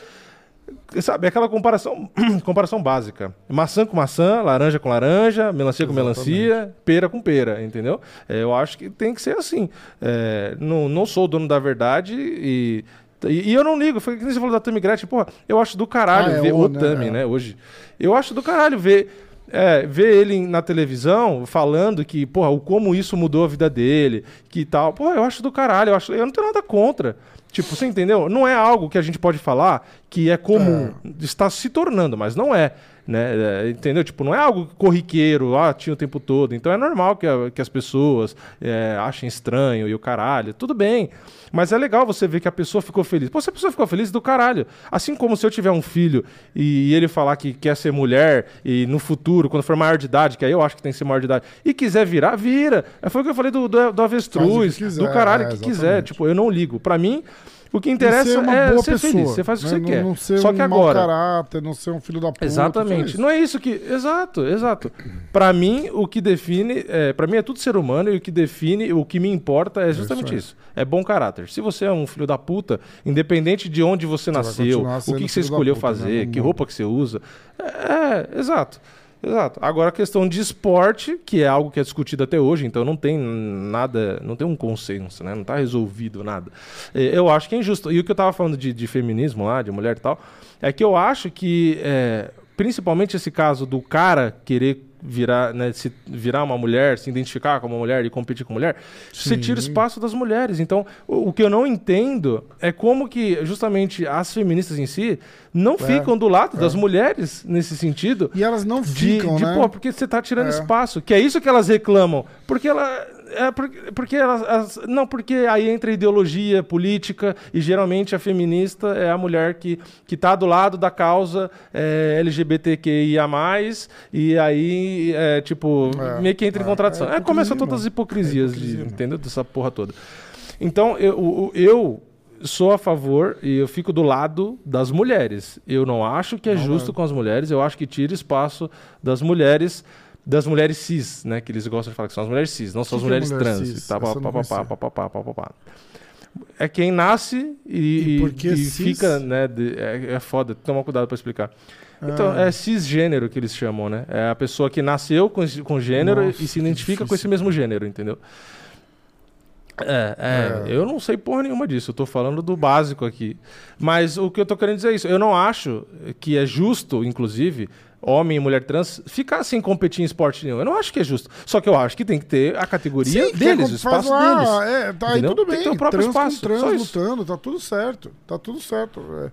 Sabe, aquela comparação, *clears throat* comparação básica. Maçã com maçã, laranja com laranja, melancia com melancia, pera com pera, entendeu? É, eu acho que tem que ser assim. É, não, não sou o dono da verdade e, e, e eu não ligo. Foi que nem você falou da Tammy Gretchen, porra, eu acho do caralho Ah, é ver o, né? Tammy, É. né, hoje. Eu acho do caralho ver... É, ver ele na televisão falando que, porra, o como isso mudou a vida dele, que tal. Porra, eu acho do caralho, eu, acho, eu não tenho nada contra. Tipo, você entendeu? Não é algo que a gente pode falar que é comum. Está se tornando, mas não é. Né? É, entendeu? Tipo, não é algo corriqueiro, ah, tinha o tempo todo. Então é normal que, a- que as pessoas é, achem estranho e o caralho. Tudo bem. Mas é legal você ver que a pessoa ficou feliz. Pô, se a pessoa ficou feliz, do caralho. Assim como se eu tiver um filho e, ele falar que quer ser mulher e no futuro, quando for maior de idade, que aí eu acho que tem que ser maior de idade, e quiser virar, vira. É, Foi o que eu falei do, do, do avestruz, quiser, do caralho é, que quiser. Tipo, eu não ligo. Pra mim, o que interessa uma é boa ser pessoa, feliz. Você faz o que né? você não, quer. Não ser Só um que mau agora. caráter, não ser um filho da puta. Exatamente. isso. Não é isso que. Exato, exato. Pra mim, o que define. É, para mim é tudo ser humano e o que define, o que me importa é justamente aí. isso. É bom caráter. Se você é um filho da puta, independente de onde você, vai nasceu, o que, que você escolheu puta, né? fazer, Não que roupa que você usa. É, é, exato. Exato. Agora a questão de esporte, que é algo que é discutido até hoje, então não tem nada, não tem um consenso, né? Não está resolvido nada. É, Eu acho que é injusto. E o que eu estava falando de, de feminismo lá, de mulher e tal, é que eu acho que, é, principalmente esse caso do cara querer virar, né, se virar uma mulher, se identificar como uma mulher e competir com mulher, você tira espaço das mulheres. Então, o, o que eu não entendo é como que justamente as feministas em si não ficam do lado das mulheres nesse sentido. E elas não De, ficam, de, né? pô, porque você tá tirando É. espaço. Que é isso que elas reclamam. Porque ela. É porque, porque elas, elas- Não, porque aí entra ideologia política e geralmente a feminista é a mulher que, que tá do lado da causa é, LGBTQIA, e aí, é, tipo, É, meio que entra em é, contradição. é É, começa todas as hipocrisias, É hipocrisia, de, entendeu? Dessa porra toda. Então, eu, eu sou a favor e eu fico do lado das mulheres. Eu não acho que é justo com as mulheres, eu acho que tira espaço das mulheres, das mulheres cis, né? Que eles gostam de falar que são as mulheres cis, não são as é mulheres mulher trans. Tá, pá, Essa eu pá, não pá, pá, conhecia. pá, pá, pá, pá, pá. É quem nasce e, E e- fica, né? de- é, é foda, toma cuidado pra explicar. Então, Ah. é cisgênero que eles chamam, né? É a pessoa que nasceu com, com gênero Nossa, e se identifica com esse mesmo gênero, entendeu? É, é, eu não sei porra nenhuma disso, eu tô falando do básico aqui. Mas o que eu tô querendo dizer é isso. Eu não acho que é justo, inclusive, homem e mulher trans ficar sem competir em esporte nenhum. Eu não acho que é justo. Só que eu acho que tem que ter a categoria Sim, deles, é o espaço lá, deles. É, tá aí tudo Tem bem. que ter o próprio trans espaço, com trans lutando, tá tudo certo. Tá tudo certo. É.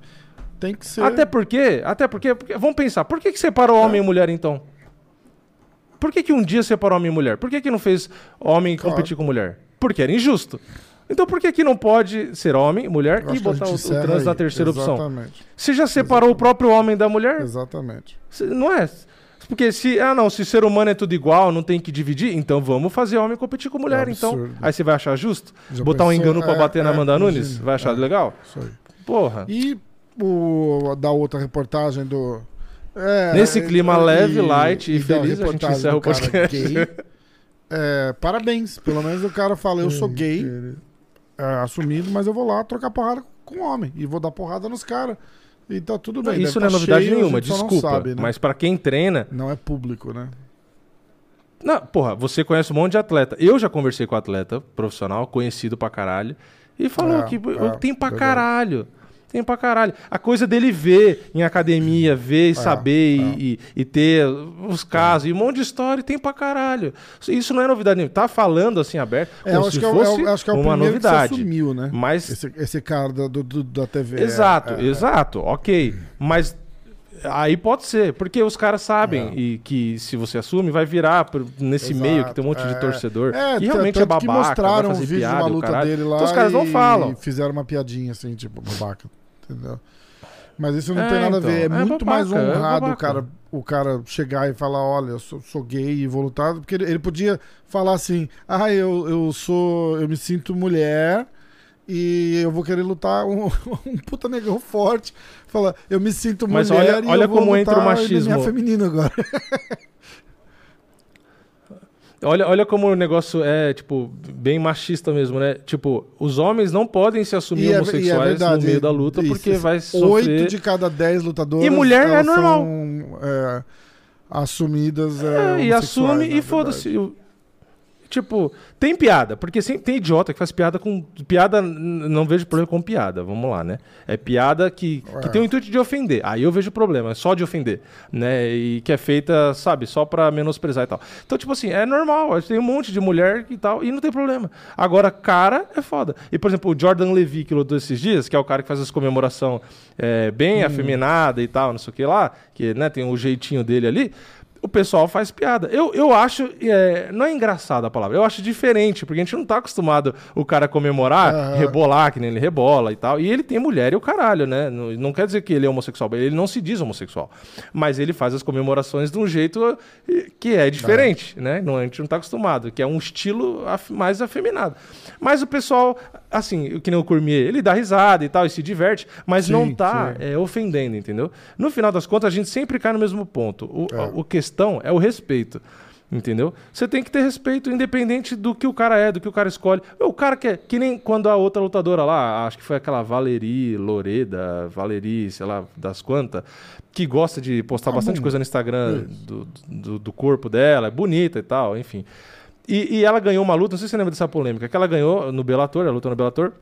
Tem que ser. Até porque, até porque, porque- vamos pensar, por que, que separou homem e mulher então? Por que, que um dia separou homem e mulher? Por que, que não fez homem Claro. competir com mulher? Porque era injusto. Então por que, que não pode ser homem, mulher e botar o, o trans na aí. terceira opção? Exatamente. Você já separou o próprio homem da mulher? Exatamente. Não é? Porque se, ah não, se ser humano é tudo igual, não tem que dividir, então vamos fazer homem competir com mulher, É então. Aí você vai achar justo? Já Botar um pensou? engano pra É, bater na é, Amanda Nunes? Vai achar É. legal? Isso aí. Porra. E o da outra reportagem do. é, Nesse clima leve, light e da feliz, a gente encerra o cara podcast. gay, parabéns. Pelo menos o cara fala: eu sou gay, é, assumido, mas eu vou lá trocar porrada com homem. E vou dar porrada nos caras. E tá tudo bem. Isso Deve não é tá novidade cheio, nenhuma, não desculpa. sabe, né? Mas pra quem treina. Não é público, né? Não, porra, você conhece um monte de atleta. Eu já conversei com atleta profissional, conhecido pra caralho, e falou É, que é, tem pra verdade. caralho. Tem pra caralho. A coisa dele ver em academia, ver e saber é. E, e- ter os casos e um monte de história, tem pra caralho. Isso não é novidade nenhuma. Tá falando assim aberto, É, como acho que é, fosse é acho que é o uma novidade. que assumiu, né? Mas Esse, esse cara da, do- do- da TV. Exato, é, é, exato, ok. Mas aí pode ser, porque os caras sabem É. e que se você assume, vai virar por- nesse Exato, meio que tem um monte é. de torcedor. É, e realmente é tanto que babaca, vai mostraram um fazer vídeo de piada, uma e o luta dele lá Então os caras não e falam. fizeram uma piadinha assim, tipo, babaca, entendeu? Mas isso não É, tem nada a então, ver. É, é muito babaca, mais é honrado o babaca. cara, o cara chegar e falar, olha, eu sou, sou gay e vou lutar, porque ele, ele podia falar assim, ah, eu, eu sou, eu me sinto mulher e eu vou querer lutar um, *laughs* um puta negão forte. Fala, eu me sinto Mas mulher olha- e olha eu vou como lutar entra o MMA machismo. feminino agora. *laughs* Olha, olha como o negócio é, tipo, bem machista mesmo, né? Tipo, os homens não podem se assumir E é- é homossexuais verdade, no meio da luta isso, porque vai Oito sofrer... de cada dez lutadoras E mulher é normal. são, é, assumidas. É, É, e assume e foda-se. Tipo, tem piada, porque sempre tem idiota que faz piada com. Piada, não vejo problema com piada, vamos lá, né? É piada que, que tem o intuito de ofender. Aí eu vejo problema, é só de ofender, né? E que é feita, sabe, só pra menosprezar e tal. Então, tipo assim, é normal, tem um monte de mulher e tal, e não tem problema. Agora, cara é foda. E, por exemplo, o Jordan Levy, que lutou esses dias, que é o cara que faz as comemoração é, bem afeminada e tal, não sei o que lá, que né, tem o jeitinho dele ali o pessoal faz piada. Eu, eu acho, é, não é engraçada a palavra, eu acho diferente, porque a gente não tá acostumado o cara comemorar, Aham. rebolar, que nem ele rebola e tal. E ele tem mulher e o caralho, né? Não, não quer dizer que ele é homossexual, ele não se diz homossexual. Mas ele faz as comemorações de um jeito eh, que é diferente, né? Não, a gente não tá acostumado, que é um estilo af- mais afeminado. Mas o pessoal, assim, que nem o Cormier, ele dá risada e tal, e se diverte, mas Sim, não tá é, ofendendo, entendeu? No final das contas, a gente sempre cai no mesmo ponto. O, É. o questão é o respeito. Entendeu? Você tem que ter respeito independente do que o cara é, do que o cara escolhe. O cara quer, que nem quando a outra lutadora lá, acho que foi aquela Valerie Loreda, Valerie, sei lá, das quantas, que gosta de postar Ah, bastante bom. coisa no Instagram do, do, do corpo dela, é bonita e tal, enfim. E, e ela ganhou uma luta, não sei se você lembra dessa polêmica, que ela ganhou no Bellator, ela lutou no Bellator,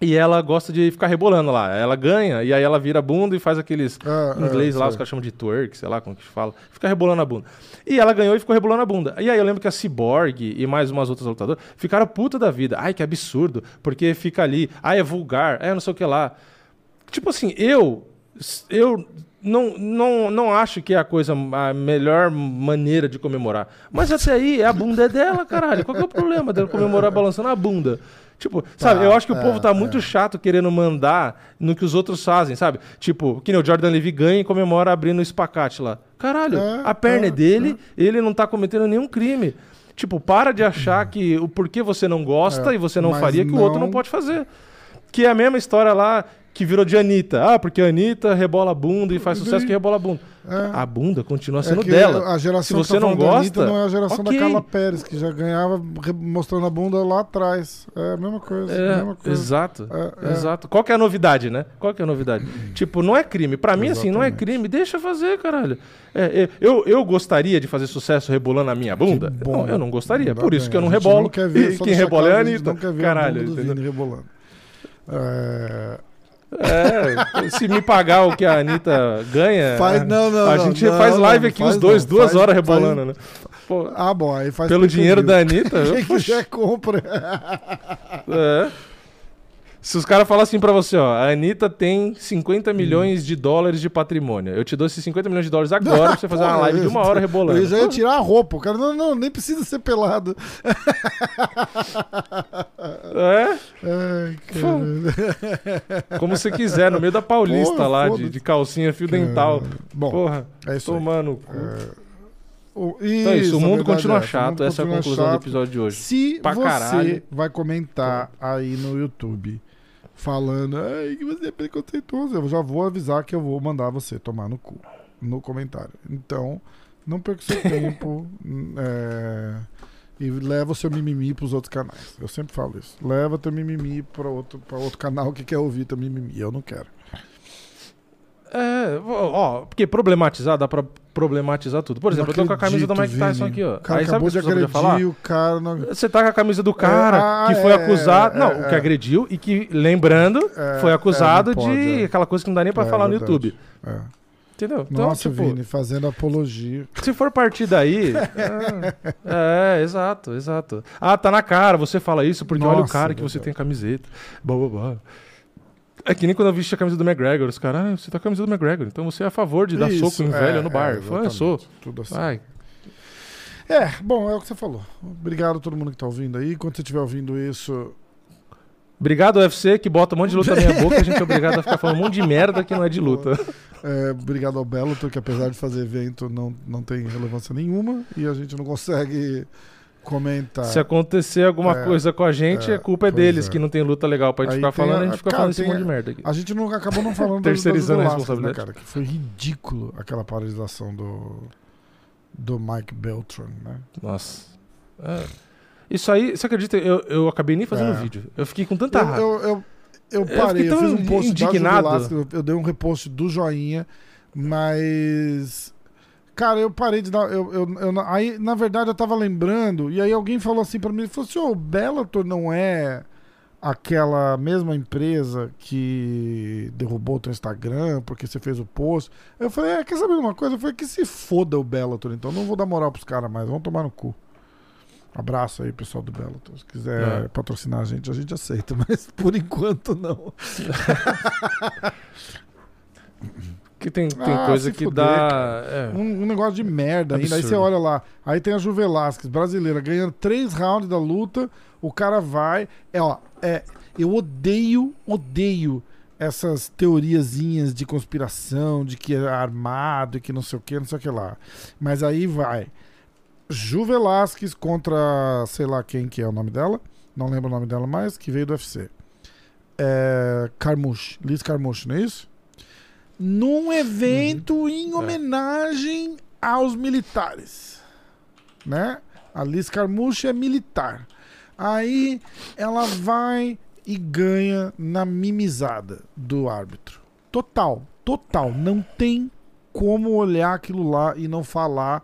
e ela gosta de ficar rebolando lá. Ela ganha, e aí ela vira a bunda e faz aqueles Ah, em inglês ah, lá, os caras chamam de twerk, sei lá como que fala. Fica rebolando a bunda. E ela ganhou e ficou rebolando a bunda. E aí eu lembro que a Cyborg e mais umas outras lutadoras ficaram puta da vida. Ai, que absurdo, porque fica ali. Ai, é vulgar, é não sei o que lá. Tipo assim, eu eu não, não, não acho que é a coisa a melhor maneira de comemorar. Mas até aí, a bunda é dela, caralho. Qual que é o problema dela comemorar balançando a bunda? Tipo, sabe, eu acho que o é, povo tá muito chato querendo mandar no que os outros fazem, sabe? Tipo, que nem o Jordan Levy ganha e comemora abrindo o espacate lá. Caralho, É, a perna é, é, dele, ele não tá cometendo nenhum crime. Tipo, para de achar que o porquê você não gosta É, e você não faria que o outro não não- pode fazer. Que é a mesma história lá que virou de Anitta. Ah, porque a Anitta rebola a bunda e faz sucesso que rebola a bunda. É. A bunda continua É sendo que dela. A geração Se você tá não gosta, Anitta não é a geração ok. da Carla Pérez, que já ganhava mostrando a bunda lá atrás. É a mesma coisa. É, mesma coisa. exato. É, é. Exato. Qual que é a novidade, né? Qual que é a novidade? *clears throat* tipo, não é crime. Pra mim, assim, não é Exatamente. crime. Deixa fazer, caralho. É, é, eu, eu gostaria de fazer sucesso rebolando a minha bunda? Bom. não, eu não gostaria. Por isso bem. que eu não A rebolo. Não quer ver, e *laughs* quem rebola é a Anitta. Não quer ver Caralho, a bunda do? Vini rebolando. É... É, se me pagar o que a Anitta ganha, Faz- não, não, a não, gente faz live aqui faz os dois, duas faz- horas rebolando, né? Pô, Ah, bom, aí faz pelo dinheiro da Anitta, *laughs* Quem quiser, compra. é. Se os caras falam assim pra você, ó, a Anitta tem 50 milhões de dólares de patrimônio. Eu te dou esses 50 milhões de dólares agora pra você fazer uma live de eu- uma hora rebolando. Eu já ia tirar a roupa. O cara, não, não, nem precisa ser pelado. *laughs* É, Ai, cara. como você quiser, no meio da Paulista Porra, lá, de, de calcinha, fio dental. Bom, Porra, é isso aí. tomando. o cu. O- Então é isso, o mundo continua o chato, mundo essa é a continua conclusão chato. do episódio de hoje. Se Pra você caralho. vai comentar aí no YouTube falando Ai, que você é preconceituoso, eu já vou avisar que eu vou mandar você tomar no cu no comentário. Então, não perca seu *laughs* tempo é, e leva o seu mimimi pros outros canais. Eu sempre falo isso. Leva teu mimimi para outro, pra outro canal que quer ouvir teu mimimi. Eu não quero. É, ó, porque problematizar, dá pra problematizar tudo. Por exemplo, eu tô com a camisa do Mike Tyson aqui, ó. O cara Aí sabe acabou de agredir o cara. Não... Você tá com a camisa do cara É, que foi é, acusado. é, não, é, o que agrediu e que, lembrando, É, foi acusado é, não pode, de aquela coisa que não dá nem pra falar no. YouTube. É. Entendeu? Então, Nossa, tipo, Vini, fazendo apologia. se for partir daí. *laughs* é, é, exato, exato. Ah, tá na cara, você fala isso porque olha o Nossa, cara que você verdade. tem a camiseta. Blá, blá, blá. É que nem quando eu vesti a camisa do McGregor, os caras, ah, você tá com a camisa do McGregor, então você é a favor de dar Isso, soco em é, velho no bar. é, eu falei, eu sou. Tudo assim. Vai. É, bom, é o que você falou. Obrigado a todo mundo que tá ouvindo aí. Quando você estiver ouvindo isso, Obrigado, UFC, que bota um monte de luta na minha *laughs* boca. A gente é obrigado a ficar falando um monte de merda que não é de luta. É, obrigado ao Bellator, que apesar de fazer evento, não, não tem relevância nenhuma. E a gente não consegue comentar. Se acontecer alguma É, coisa com a gente, é, a culpa é deles, é. que não tem luta legal pra gente Aí ficar falando, a- a gente fica cara, falando esse monte de merda aqui. A gente não acabou não falando das- Terceirizando a né, responsabilidade. cara? Que foi ridículo aquela paralisação do, do Mike Beltran, né? Nossa. É. Isso aí, você acredita? Eu, eu acabei nem fazendo É. vídeo. Eu fiquei com tanta raiva. eu, eu, eu Eu parei, eu, tão fiz um post indignado. da eu, eu dei um repost do joinha, mas. Cara, eu parei de dar. Eu, eu, eu- aí, na verdade, eu tava lembrando, e aí alguém falou assim pra mim: ele falou assim, ô, o Bellator não é aquela mesma empresa que derrubou o teu Instagram porque você fez o post. Eu falei, é, quer saber de uma coisa? Eu falei, que se foda o Bellator, então não vou dar moral pros caras mais, vão tomar no cu. Abraço aí, pessoal do Bellator. Se quiser É. patrocinar a gente, a gente aceita, *laughs* mas por enquanto não. Que tem, tem Ah, coisa que fuder, dá. é. Um, um negócio de merda ainda. Aí você olha lá, aí tem a Ju Velasquez, brasileira, ganhando três rounds da luta, o cara vai. É, ó, é, eu odeio, odeio essas teoriazinhas de conspiração, de que é armado e que não sei o que, não sei o que lá. Mas aí vai. Ju Velasquez contra, sei lá quem que é o nome dela, não lembro o nome dela mais, que veio do UFC. É, Carmouche, Liz Carmouche, não é isso? Num evento em homenagem aos militares, né? A Liz Carmouche é militar. Aí ela vai e ganha na mimizada do árbitro. Total, total. Não tem como olhar aquilo lá e não falar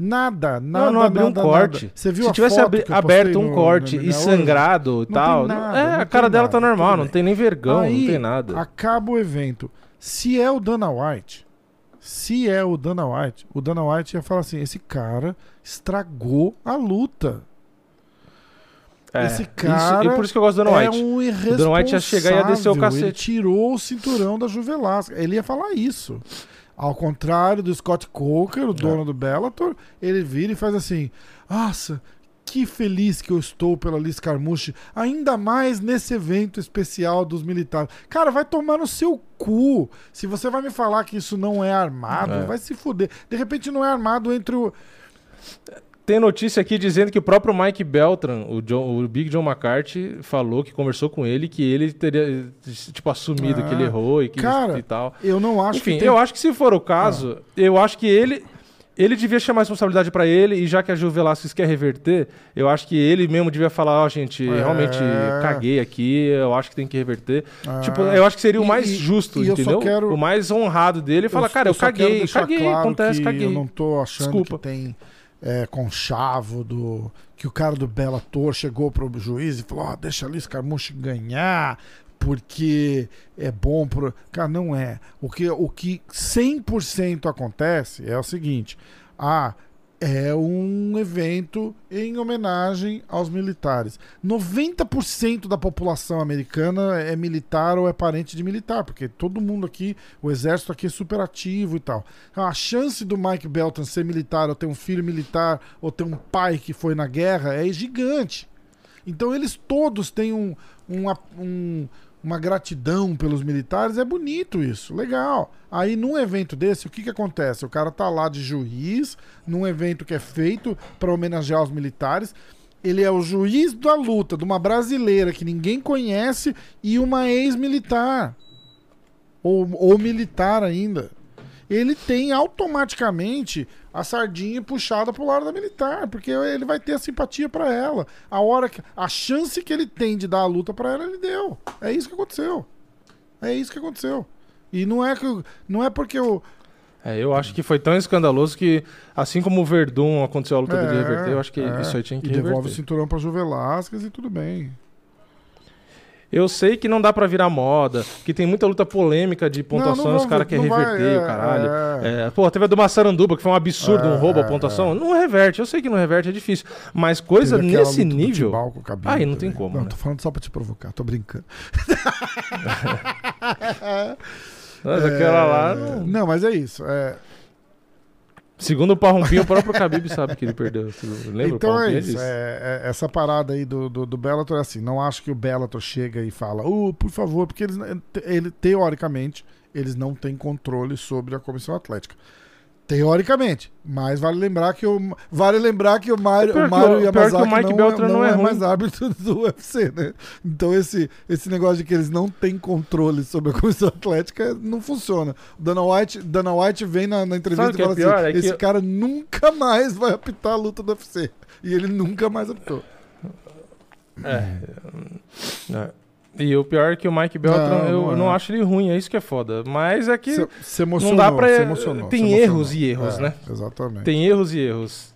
nada, nada. não abriu um corte. nada. Você viu Se tivesse abri- aberto um no- corte no e MMA sangrado e Não tal. nada, é, não a cara dela nada, tá normal, não tem nem vergão, Aí, não tem nada. Acaba o evento. Se é o Dana White, se é o Dana White, o Dana White ia falar assim: esse cara estragou a luta. É, esse isso- cara e por isso que eu gosto do Dana é White. um irresponsável. Dana White ia chegar e ia descer o Ele cacete. tirou o cinturão da Juvelasca. Ele ia falar isso. Ao contrário do Scott Coker, o dono do Bellator, ele vira e faz assim: Nossa, que feliz que eu estou pela Liz Carmouche, ainda mais nesse evento especial dos militares. Cara, vai tomar no seu cu. Se você vai me falar que isso não é armado, É. vai se fuder. De repente não é armado entre o. Tem notícia aqui dizendo que o próprio Mike Beltran, o, John- o Big John McCarthy, falou que conversou com ele que ele teria, tipo, assumido Ah, que ele errou e que cara, e tal. Eu não acho Enfim, que. tem- eu acho que se for o caso, eu acho que ele ele devia chamar a responsabilidade pra ele e já que a Gil Velasquez quer reverter, eu acho que ele mesmo devia falar, ó, gente, É. realmente caguei aqui, eu acho que tem que reverter. Ah. Tipo, eu acho que seria o mais e- justo, e eu entendeu? quero- O mais honrado dele e falar, cara, eu, quero caguei, caguei, claro acontece, caguei. Eu não tô achando Desculpa. que tem é, conchavo do que o cara do Bellator chegou pro juiz e falou: ó, deixa a Liz Carmouche ganhar porque é bom pro. Cara, não é. O que, o que 100% acontece é o seguinte: ah, é um evento em homenagem aos militares. 90% da população americana é militar ou é parente de militar, porque todo mundo aqui, o exército aqui é super ativo e tal. Então, a chance do Mike Belton ser militar, ou ter um filho militar, ou ter um pai que foi na guerra é gigante. Então eles todos têm um, um, um uma gratidão pelos militares, é bonito isso, legal. Aí num evento desse, o que que acontece? O cara tá lá de juiz, num evento que é feito para homenagear os militares, ele é o juiz da luta de uma brasileira que ninguém conhece e uma ex-militar. Ou, ou militar ainda. Ele tem automaticamente a sardinha puxada pro lado da militar, porque ele vai ter a simpatia para ela. A hora que a chance que ele tem de dar a luta para ela, ele deu. É isso que aconteceu. É isso que aconteceu. E não é que não é porque o é, eu acho que foi tão escandaloso que, assim como o Verdun aconteceu a luta é, dele reverter, eu acho que é, isso aí tinha que e reverter. devolve o cinturão pra Ju Velasquez e tudo bem. Eu sei que não dá para virar moda, que tem muita luta polêmica de pontuação, os caras querem reverter vai, o caralho. É, é. Pô, teve a do Massaranduba, que foi um absurdo, um roubo a é, pontuação. Não reverte, eu sei que não reverte, é difícil. Mas coisa nesse nível. Aí não tem como. Não, né? tô falando só pra te provocar, tô brincando. *laughs* Mas aquela lá. Não... não, mas é isso. É, Segundo o Parrumpinho, o próprio Khabib sabe que ele perdeu. Lembra então é isso. É, é, essa parada aí do, do, do, Bellator é assim. Não acho que o Bellator chega e fala, oh, por favor, porque eles, ele, teoricamente, eles não têm controle sobre a comissão atlética. Teoricamente. Mas vale lembrar que o, vale lembrar que o Mário, o Mário Yamazaki que o Mike não, é, não, não é, é mais árbitro *laughs* do UFC, né? Então esse, esse negócio de que eles não têm controle sobre a comissão atlética não funciona. O Dana White, Dana White vem na, na entrevista e é fala assim, é esse cara nunca mais vai apitar a luta do UFC. E ele nunca mais apitou. É. *laughs* é. E o pior é que o Mike Beltran, não, eu não, não acho ele ruim, é isso que é foda. Mas é que se, se não dá pra... Tem erros e erros, é, né? Exatamente. Tem erros e erros.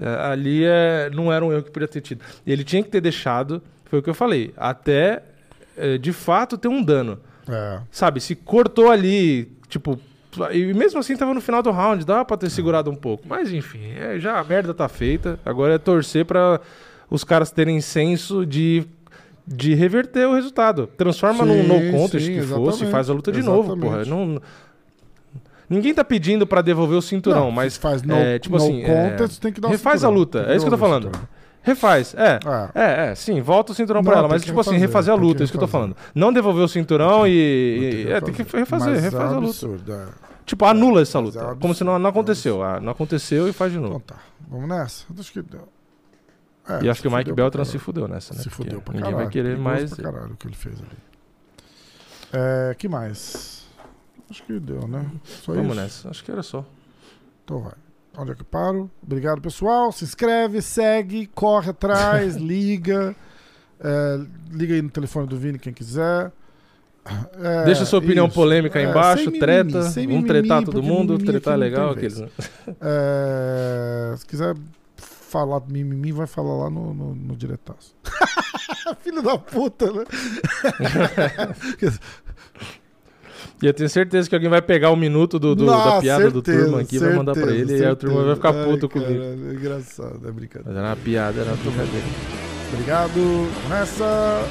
É, ali é, não era um erro que podia ter tido. Ele tinha que ter deixado, foi o que eu falei, até é, de fato ter um dano. É. Sabe, se cortou ali, tipo, e mesmo assim tava no final do round, dava pra ter segurado um pouco. Mas enfim, é, já a merda tá feita. Agora é torcer para os caras terem senso de de reverter o resultado. Transforma sim, num no contest sim, que fosse e faz a luta de exatamente. novo, porra. Não, ninguém tá pedindo para devolver o cinturão, não, mas faz no, é, tipo no assim, contest, é, tem que dar refaz a luta. É isso que eu tô falando. Refaz, é, é. É, é, sim, volta o cinturão pra ela, mas tipo refazer, assim, refazer a luta, é isso que eu tô falando. Não devolver o cinturão tem, e. e é, tem que refazer, mas refaz é a luta. Absurdo, é. Tipo, anula essa luta. como se não, não aconteceu. Ah, não aconteceu e faz de novo. Então tá, vamos nessa. Acho que deu. É, e acho que o Mike Beltran se fudeu nessa, né? Se fudeu pra Ninguém vai querer mais. Pra caralho o que ele fez ali. É, que mais? Acho que deu, né? Só Vamos isso? nessa. Acho que era só. Então vai. Onde é que paro? Obrigado, pessoal. Se inscreve, segue, corre atrás, *laughs* liga. É, liga aí no telefone do Vini quem quiser. É, Deixa sua opinião isso. polêmica aí é, embaixo, mimimi, treta. Vamos mimimi, tretar todo mundo, tretar legal. Aqueles... É, se quiser falar mimimi, vai falar lá no, no, no diretaço. *laughs* Filho da puta, né? E eu tenho certeza que alguém vai pegar um minuto do, do Nossa, da piada certeza, do turma aqui e vai mandar pra ele. Certeza. E aí o turma vai ficar puto Ai, comigo. é engraçado, é brincadeira. Mas era uma piada, era uma brincadeira. Obrigado. Nessa.